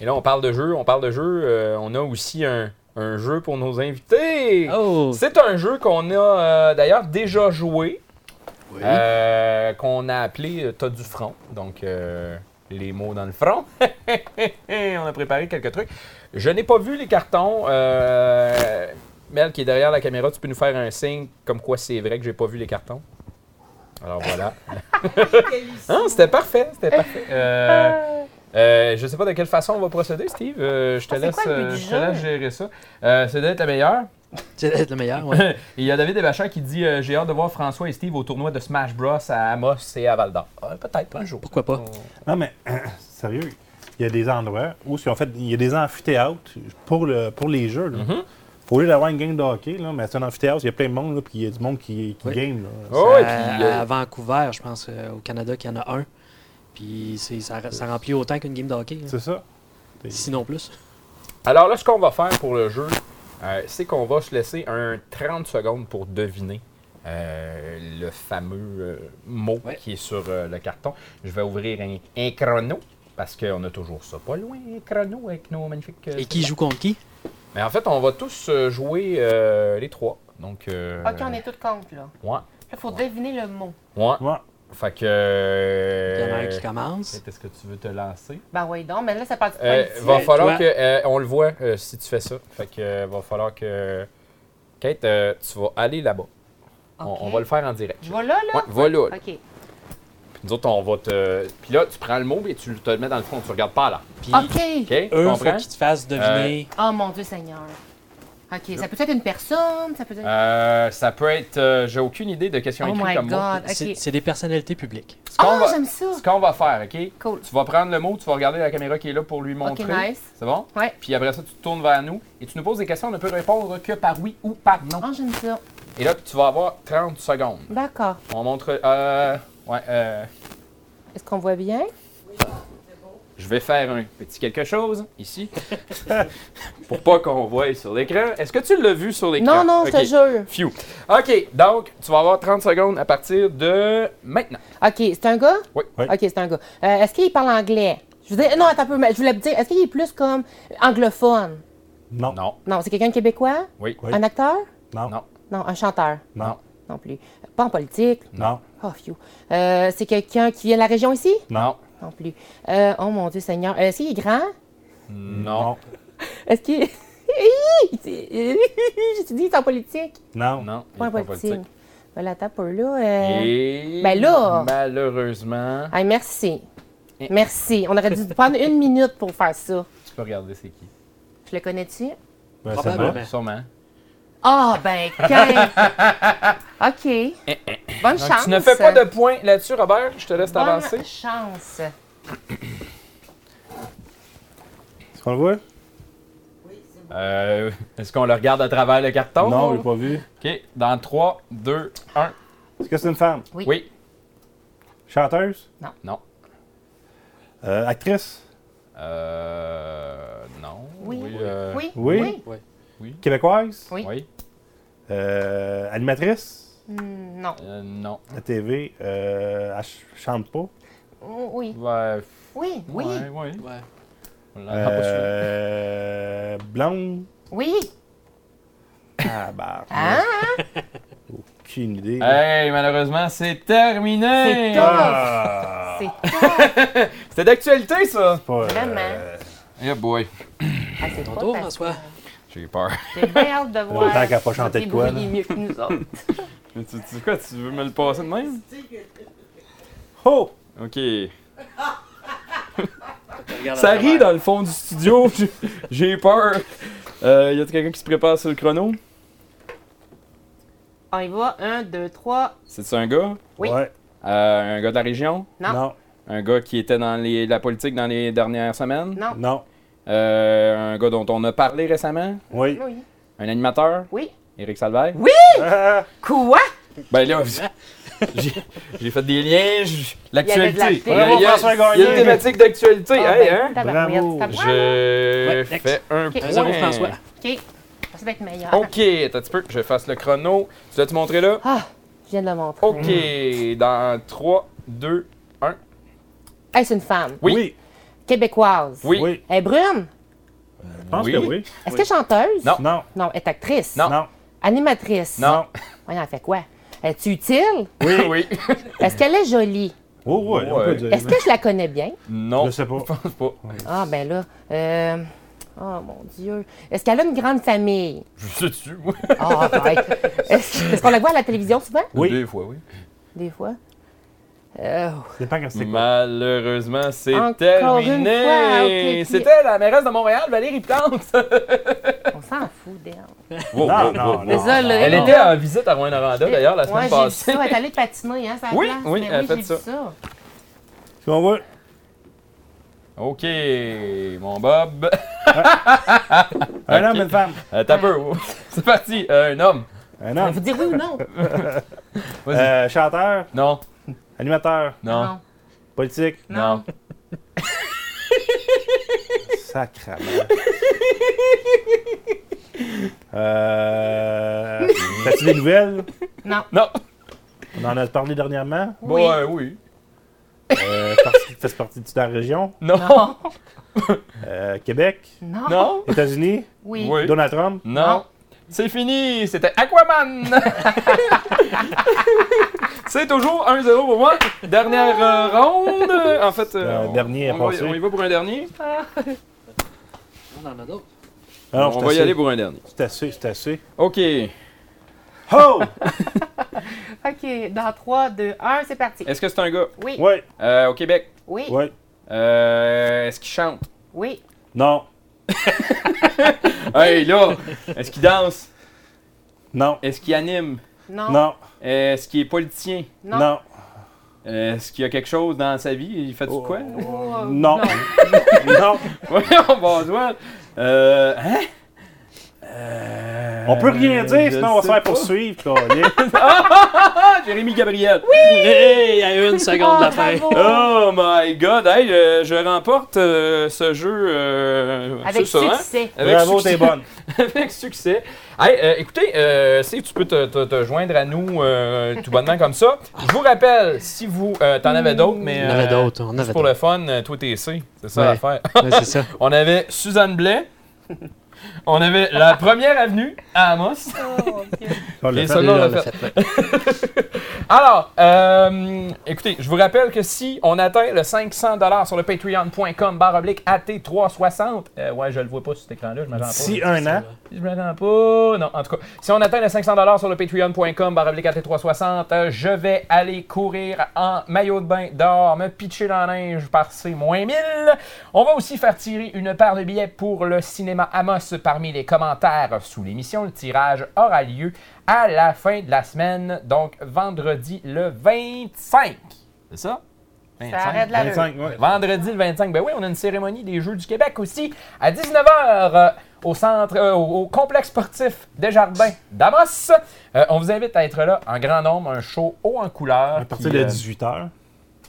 Et là, on parle de jeu, on parle de jeu. on a aussi un, un jeu pour nos invités. Oh! C'est un jeu qu'on a d'ailleurs déjà joué, euh, qu'on a appelé euh, T'as du front. Donc, euh, les mots dans le front. On a préparé quelques trucs. Je n'ai pas vu les cartons. Euh, Mel, qui est derrière la caméra, tu peux nous faire un signe comme quoi c'est vrai que j'ai pas vu les cartons. Alors voilà. Ah, c'était parfait, c'était parfait. Euh, euh, je sais pas de quelle façon on va procéder, Steve. Euh, je te Ah, c'est laisse, quoi euh, je te laisse gérer ça. Euh, c'est d'être la meilleure. C'est le meilleur, ouais. Et il y a David Desbachans qui dit euh, J'ai hâte de voir François et Steve au tournoi de Smash Bros à Amos et à Val d'Or. Peut-être un jour. Pourquoi pas? Non, mais sérieux, il y a des endroits où, si en fait, il y a des amphithéâtres pour, le, pour les jeux. Là. Au lieu d'avoir une game de hockey, là, mais c'est un amphithéâtre, il y a plein de monde, là, puis il y a du monde qui, qui Oui. game. Là. Oh, à, puis, euh, à Vancouver, je pense, euh, au Canada, qu'il y en a un. Puis c'est- ça, ça remplit autant qu'une game de hockey. C'est ça. Sinon plus. Alors là, ce qu'on va faire pour le jeu, euh, c'est qu'on va se laisser un 30 secondes pour deviner euh, le fameux euh, mot Ouais. qui est sur euh, le carton. Je vais ouvrir un, un chrono. Parce qu'on a toujours ça pas loin, un chrono avec nos magnifiques. euh, Et qui joue contre qui? Mais en fait, on va tous jouer euh, les trois. Donc. euh, Ok, on est tous contre, là. Ouais. Là, il faut deviner le mot. Ouais. Ouais. Fait que. euh, Il y en a un qui commence. Est-ce que tu veux te lancer? Ben oui, donc, mais là, ça part du Euh, va falloir toi. que. euh, on le voit euh, si tu fais ça. Fait que euh, va falloir que. Kate, euh, tu vas aller là-bas. On, va le faire en direct. Je vais là, là? Ouais, va là. là. OK. Puis nous autres, on va te. Puis là, tu prends le mot et tu te le mets dans le fond. Tu regardes pas là. Puis OK. OK? Eux, il faut qu'ils te fassent deviner. Oh, mon Dieu Seigneur. OK, ça peut être une personne, ça peut être... Euh, ça peut être. euh, J'ai aucune idée de question oh écrite my comme. God, C'est OK. c'est des personnalités publiques. Ce qu'on Ah, va- j'aime ça. ce qu'on va faire, OK? Cool. Tu vas prendre le mot, tu vas regarder la caméra qui est là pour lui montrer. nice. C'est bon? Ouais. Puis après ça, tu te tournes vers nous et tu nous poses des questions. On ne peut répondre que par oui ou par non. Ah, j'aime ça. Et là, tu vas avoir 30 secondes. D'accord. On montre. Euh, ouais, euh, Est-ce qu'on voit bien? Je vais faire un petit quelque chose ici. pour pas qu'on voie sur l'écran. Est-ce que tu l'as vu sur l'écran? Non, non, je te jure. Phew. OK, donc, tu vas avoir 30 secondes à partir de maintenant. OK, c'est un gars? Oui. Oui. OK, c'est un gars. Euh, est-ce qu'il parle anglais? Je veux dire, non, attends un peu, mais je voulais dire, est-ce qu'il est plus comme anglophone? Non. Non. Non, c'est quelqu'un de québécois? Oui. Oui. Un acteur? Non. Non. Non, un chanteur? Non. Non plus. Pas en politique? Non. Oh, phew. Euh, c'est quelqu'un qui vient de la région ici? Non. Non plus. Euh, oh mon Dieu Seigneur. Euh, Est-ce qu'il est grand? Non. Est-ce qu'il est. C'est en politique? Non. Non. Pas en politique. politique. Voilà, t'as pas là. euh. Et Ben là. malheureusement, Hey, merci. Merci. On aurait dû prendre une minute pour faire ça. tu peux regarder c'est qui. Je le connais-tu? Ben, ça Probablement. va. Sûrement. Ah, ben, quand... OK. Bonne Donc, chance. tu ne fais pas de points là-dessus, Robert. Je te laisse Bonne t'avancer. chance. Est-ce qu'on le voit? Euh, Est-ce qu'on le regarde à travers le carton? Non, je l'ai pas vu. OK. Dans 3, 2, 1. Est-ce que c'est une femme? Oui. Oui. Chanteuse? Non. Euh, actrice? Euh. Non. Oui. euh, Oui? Oui. Oui. Québécoise? Oui. Oui. Euh, animatrice? Hmm, non. Euh, non. La TV, euh, elle ch- chante pas? Oh, Oui. Ouais. Oui, oui. Ouais, ouais. Ouais. On l'entend pas souvent. Euh, blonde? Oui. Ah, bah. Hein? Aucune idée. Hey, malheureusement, c'est terminé! C'est Ah! C'est top. C'était d'actualité, ça! Pas, Vraiment. Yeah boy. Ah, c'est Ton tour. François. J'ai peur. J'ai bien hâte de voir. Autant qu'elle pas chanté de quoi, mieux que nous autres. Mais tu, tu quoi, tu veux me le passer de même? Oh! Ok. Ça rit dans le fond du studio. J'ai- peur. Euh, y a quelqu'un qui se prépare sur le chrono? On y va. Un, deux, trois. C'est-tu un gars? Oui. Ouais. Euh, un gars de la région? Non. Non. Un gars qui était dans les- la politique dans les dernières semaines? Non. Non. Euh, un gars dont on a parlé récemment? Oui. Oui. Un animateur? Oui. Éric Salvaire? Ah! Quoi? Ben là, j'ai j'ai fait des liens, l'actualité. Il y a- il y a- François il y a une thématique d'actualité. Ah, hey, ben, hein? Bravo. Je Ouais, fais un Ok. point. Zéro François. OK. Ça va être meilleur. OK, attends un petit peu, je fasse le chrono. Tu l'as-tu montré là? Ah, je viens de le montrer. OK, dans 3, 2, 1. Hey, c'est une femme. Oui. Oui. Québécoise. Oui. Oui. Elle est brune? Je pense Oui. que oui. Est-ce qu'elle est chanteuse? Non. Non. Non, elle est actrice? Non. Non. Animatrice? Non. Voyons, elle fait quoi? Es-tu utile? Oui, oui. Est-ce qu'elle est jolie? Oh, Ouais. peut dire. Est-ce que je la connais bien? non. Je sais pas. Je pense pas. Ah, ben là. Euh... Oh, mon Dieu. Est-ce qu'elle a une grande famille? Je sais dessus, moi. Ah, arrête. Est-ce est-ce qu'on la voit à la télévision souvent? Oui. Des fois, oui. Des fois? Quoi. Malheureusement, c'est terminé. puis- C'était la mairesse de Montréal, Valérie Plante. on s'en fout d'elle. Wow, Non, wow, non, wow. non. Désolée. Elle était en visite à Rouen-Noranda, d'ailleurs, la Ouais, semaine passée. ça. Elle est allée patiner, hein, ça Oui, place. oui, Mais elle a fait j'ai ça. vu ça. Qu'on voit? OK, mon Bob. Un homme, une femme. Euh, T'as peu. C'est parti. Euh, un homme. Un Vous homme. dire oui ou non? Euh, chanteur. Non. Animateur. Non. Politique. Non. Sacrament. Euh. Fais-tu des nouvelles? Non. Non. On en a parlé dernièrement? Oui. Ouais, oui. Euh, fais partie de la région? Non. Non. Euh, Québec? Non. Non. États-Unis? Oui. Oui. Donald Trump? Non. Non. C'est fini. C'était Aquaman. C'est toujours 1-0 pour moi. Dernière euh, ronde. En fait, euh, Le on- dernier on, va, on y va pour un dernier. On en a d'autres. Alors, on va y aller pour un dernier. C'est assez, c'est assez. OK. Oh! OK, dans 3, 2, 1, c'est parti. Est-ce que c'est un gars? Oui. Euh, au Québec. Oui. ouais. Euh, est-ce qu'il chante? Oui. Non, Hey, là! Est-ce qu'il danse? non, Est-ce qu'il anime? Non. non, Est-ce qu'il est politicien? Non. non, Est-ce qu'il y a quelque chose dans sa vie? Il fait du Oh. quoi? Oh, non, non. Voyons, bonjour. Euh, hein? Euh, On peut rien dire, je sinon on va se faire poursuivre. Ah, Jérémy Gabriel. Hey, il y a une seconde de la fin. Oh my god, hey, euh, je remporte euh, ce jeu. euh, Avec c'est ça, hein? succès. Avec Bravo, succès. t'es bonne. Avec succès. Hey, euh, écoutez, euh, si tu peux te, te- te joindre à nous euh, tout bonnement comme ça. Je vous rappelle, si vous. euh, T'en avais d'autres, mais. On avait euh, d'autres, on en juste avait pour le fun, euh, toi, t'es C. C'est ça Ouais. l'affaire. Ouais, c'est ça. On avait Suzanne Blais. On avait la première avenue à Amos. Et on l'a fait. Alors, euh, écoutez, je vous rappelle que si on atteint le 500 sur le patreon.com barre oblique AT360, euh, ouais, je le vois pas sur cet écran-là, je me rends pas. Si un an, Je me rends pas. Non, en tout cas, si on atteint le 500 sur le patreon.com barre oblique AT360, euh, je vais aller courir en maillot de bain dehors, me pitcher dans la neige par ces moins 1000. On va aussi faire tirer une paire de billets pour le cinéma Amos parmi les commentaires sous l'émission. Le tirage aura lieu à la fin de la semaine, donc vendredi le 25. C'est ça? Ça arrête de la 25, ouais. Vendredi le 25, ben oui, on a une cérémonie des Jeux du Québec aussi à 19h au centre, euh, au, au complexe sportif Desjardins d'Amos. Euh, on vous invite à être là en grand nombre, un show haut en couleur. à partir qui, de euh, 18h.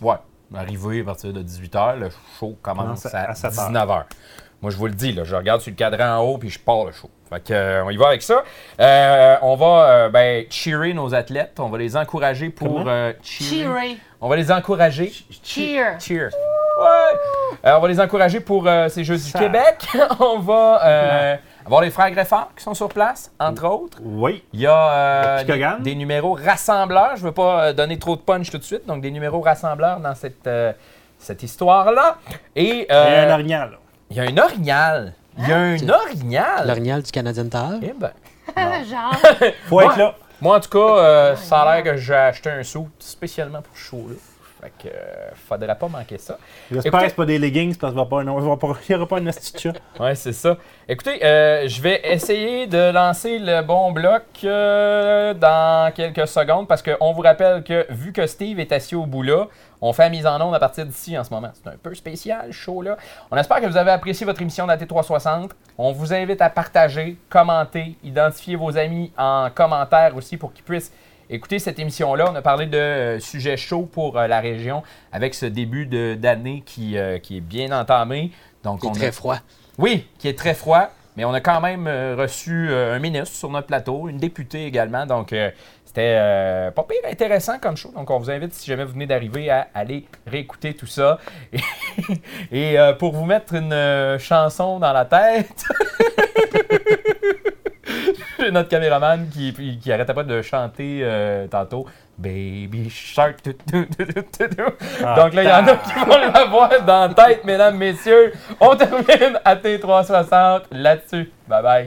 Ouais, arrivé à partir de 18h, le show commence à, à 7 heures. 19h. Moi, je vous le dis, là, je regarde sur le cadran en haut puis je pars le show. Fait que, euh, on y va avec ça. Euh, on va euh, ben, cheerer nos athlètes. On va les encourager pour. Euh, cheerer. Cheerer. On va les encourager. Cheer. Cheers. Ouais. Euh, on va les encourager pour euh, ces Jeux du Québec. on va euh, avoir les frères Greffard qui sont sur place, entre autres. Oui. Il y a euh, des, des numéros rassembleurs. Je ne veux pas donner trop de punch tout de suite. Donc, des numéros rassembleurs dans cette, euh, cette histoire-là. Et Il y a un orignal. il y a un orignal. Il y a un orignal. L'orignal du Canadien Tire? Eh ben, Genre. Faut être là. moi, en tout cas, euh, ça a l'air que j'ai acheté un saut spécialement pour ce show-là. Fait que, euh, faudrait pas manquer ça. J'espère que c'est pas des leggings parce qu'il va pas, non, il va pas- il y aura pas un asti de chat. Ouais, c'est ça. Écoutez, euh, je vais essayer de lancer le bon bloc euh, dans quelques secondes parce qu'on vous rappelle que vu que Steve est assis au bout là, on fait la mise en onde à partir d'ici en ce moment. C'est un peu spécial, ce show-là. On espère que vous avez apprécié votre émission d'AT 360. On vous invite à partager, commenter, identifier vos amis en commentaire aussi pour qu'ils puissent écouter cette émission-là. On a parlé de euh, sujets chauds pour euh, la région avec ce début d'année qui, euh, qui est bien entamé. Donc, Il est a- très froid. oui, qui est très froid, mais on a quand même reçu un ministre sur notre plateau, une députée également, donc c'était euh, pas pire intéressant comme show. Donc on vous invite, si jamais vous venez d'arriver, à aller réécouter tout ça. Et, et, euh, pour vous mettre une chanson dans la tête, notre caméraman qui, qui, arrêtait pas de chanter euh, tantôt. Baby Shark. tu. Donc là, il y en a qui vont l'avoir dans la tête, mesdames, messieurs. On termine à T360 là-dessus. Bye bye.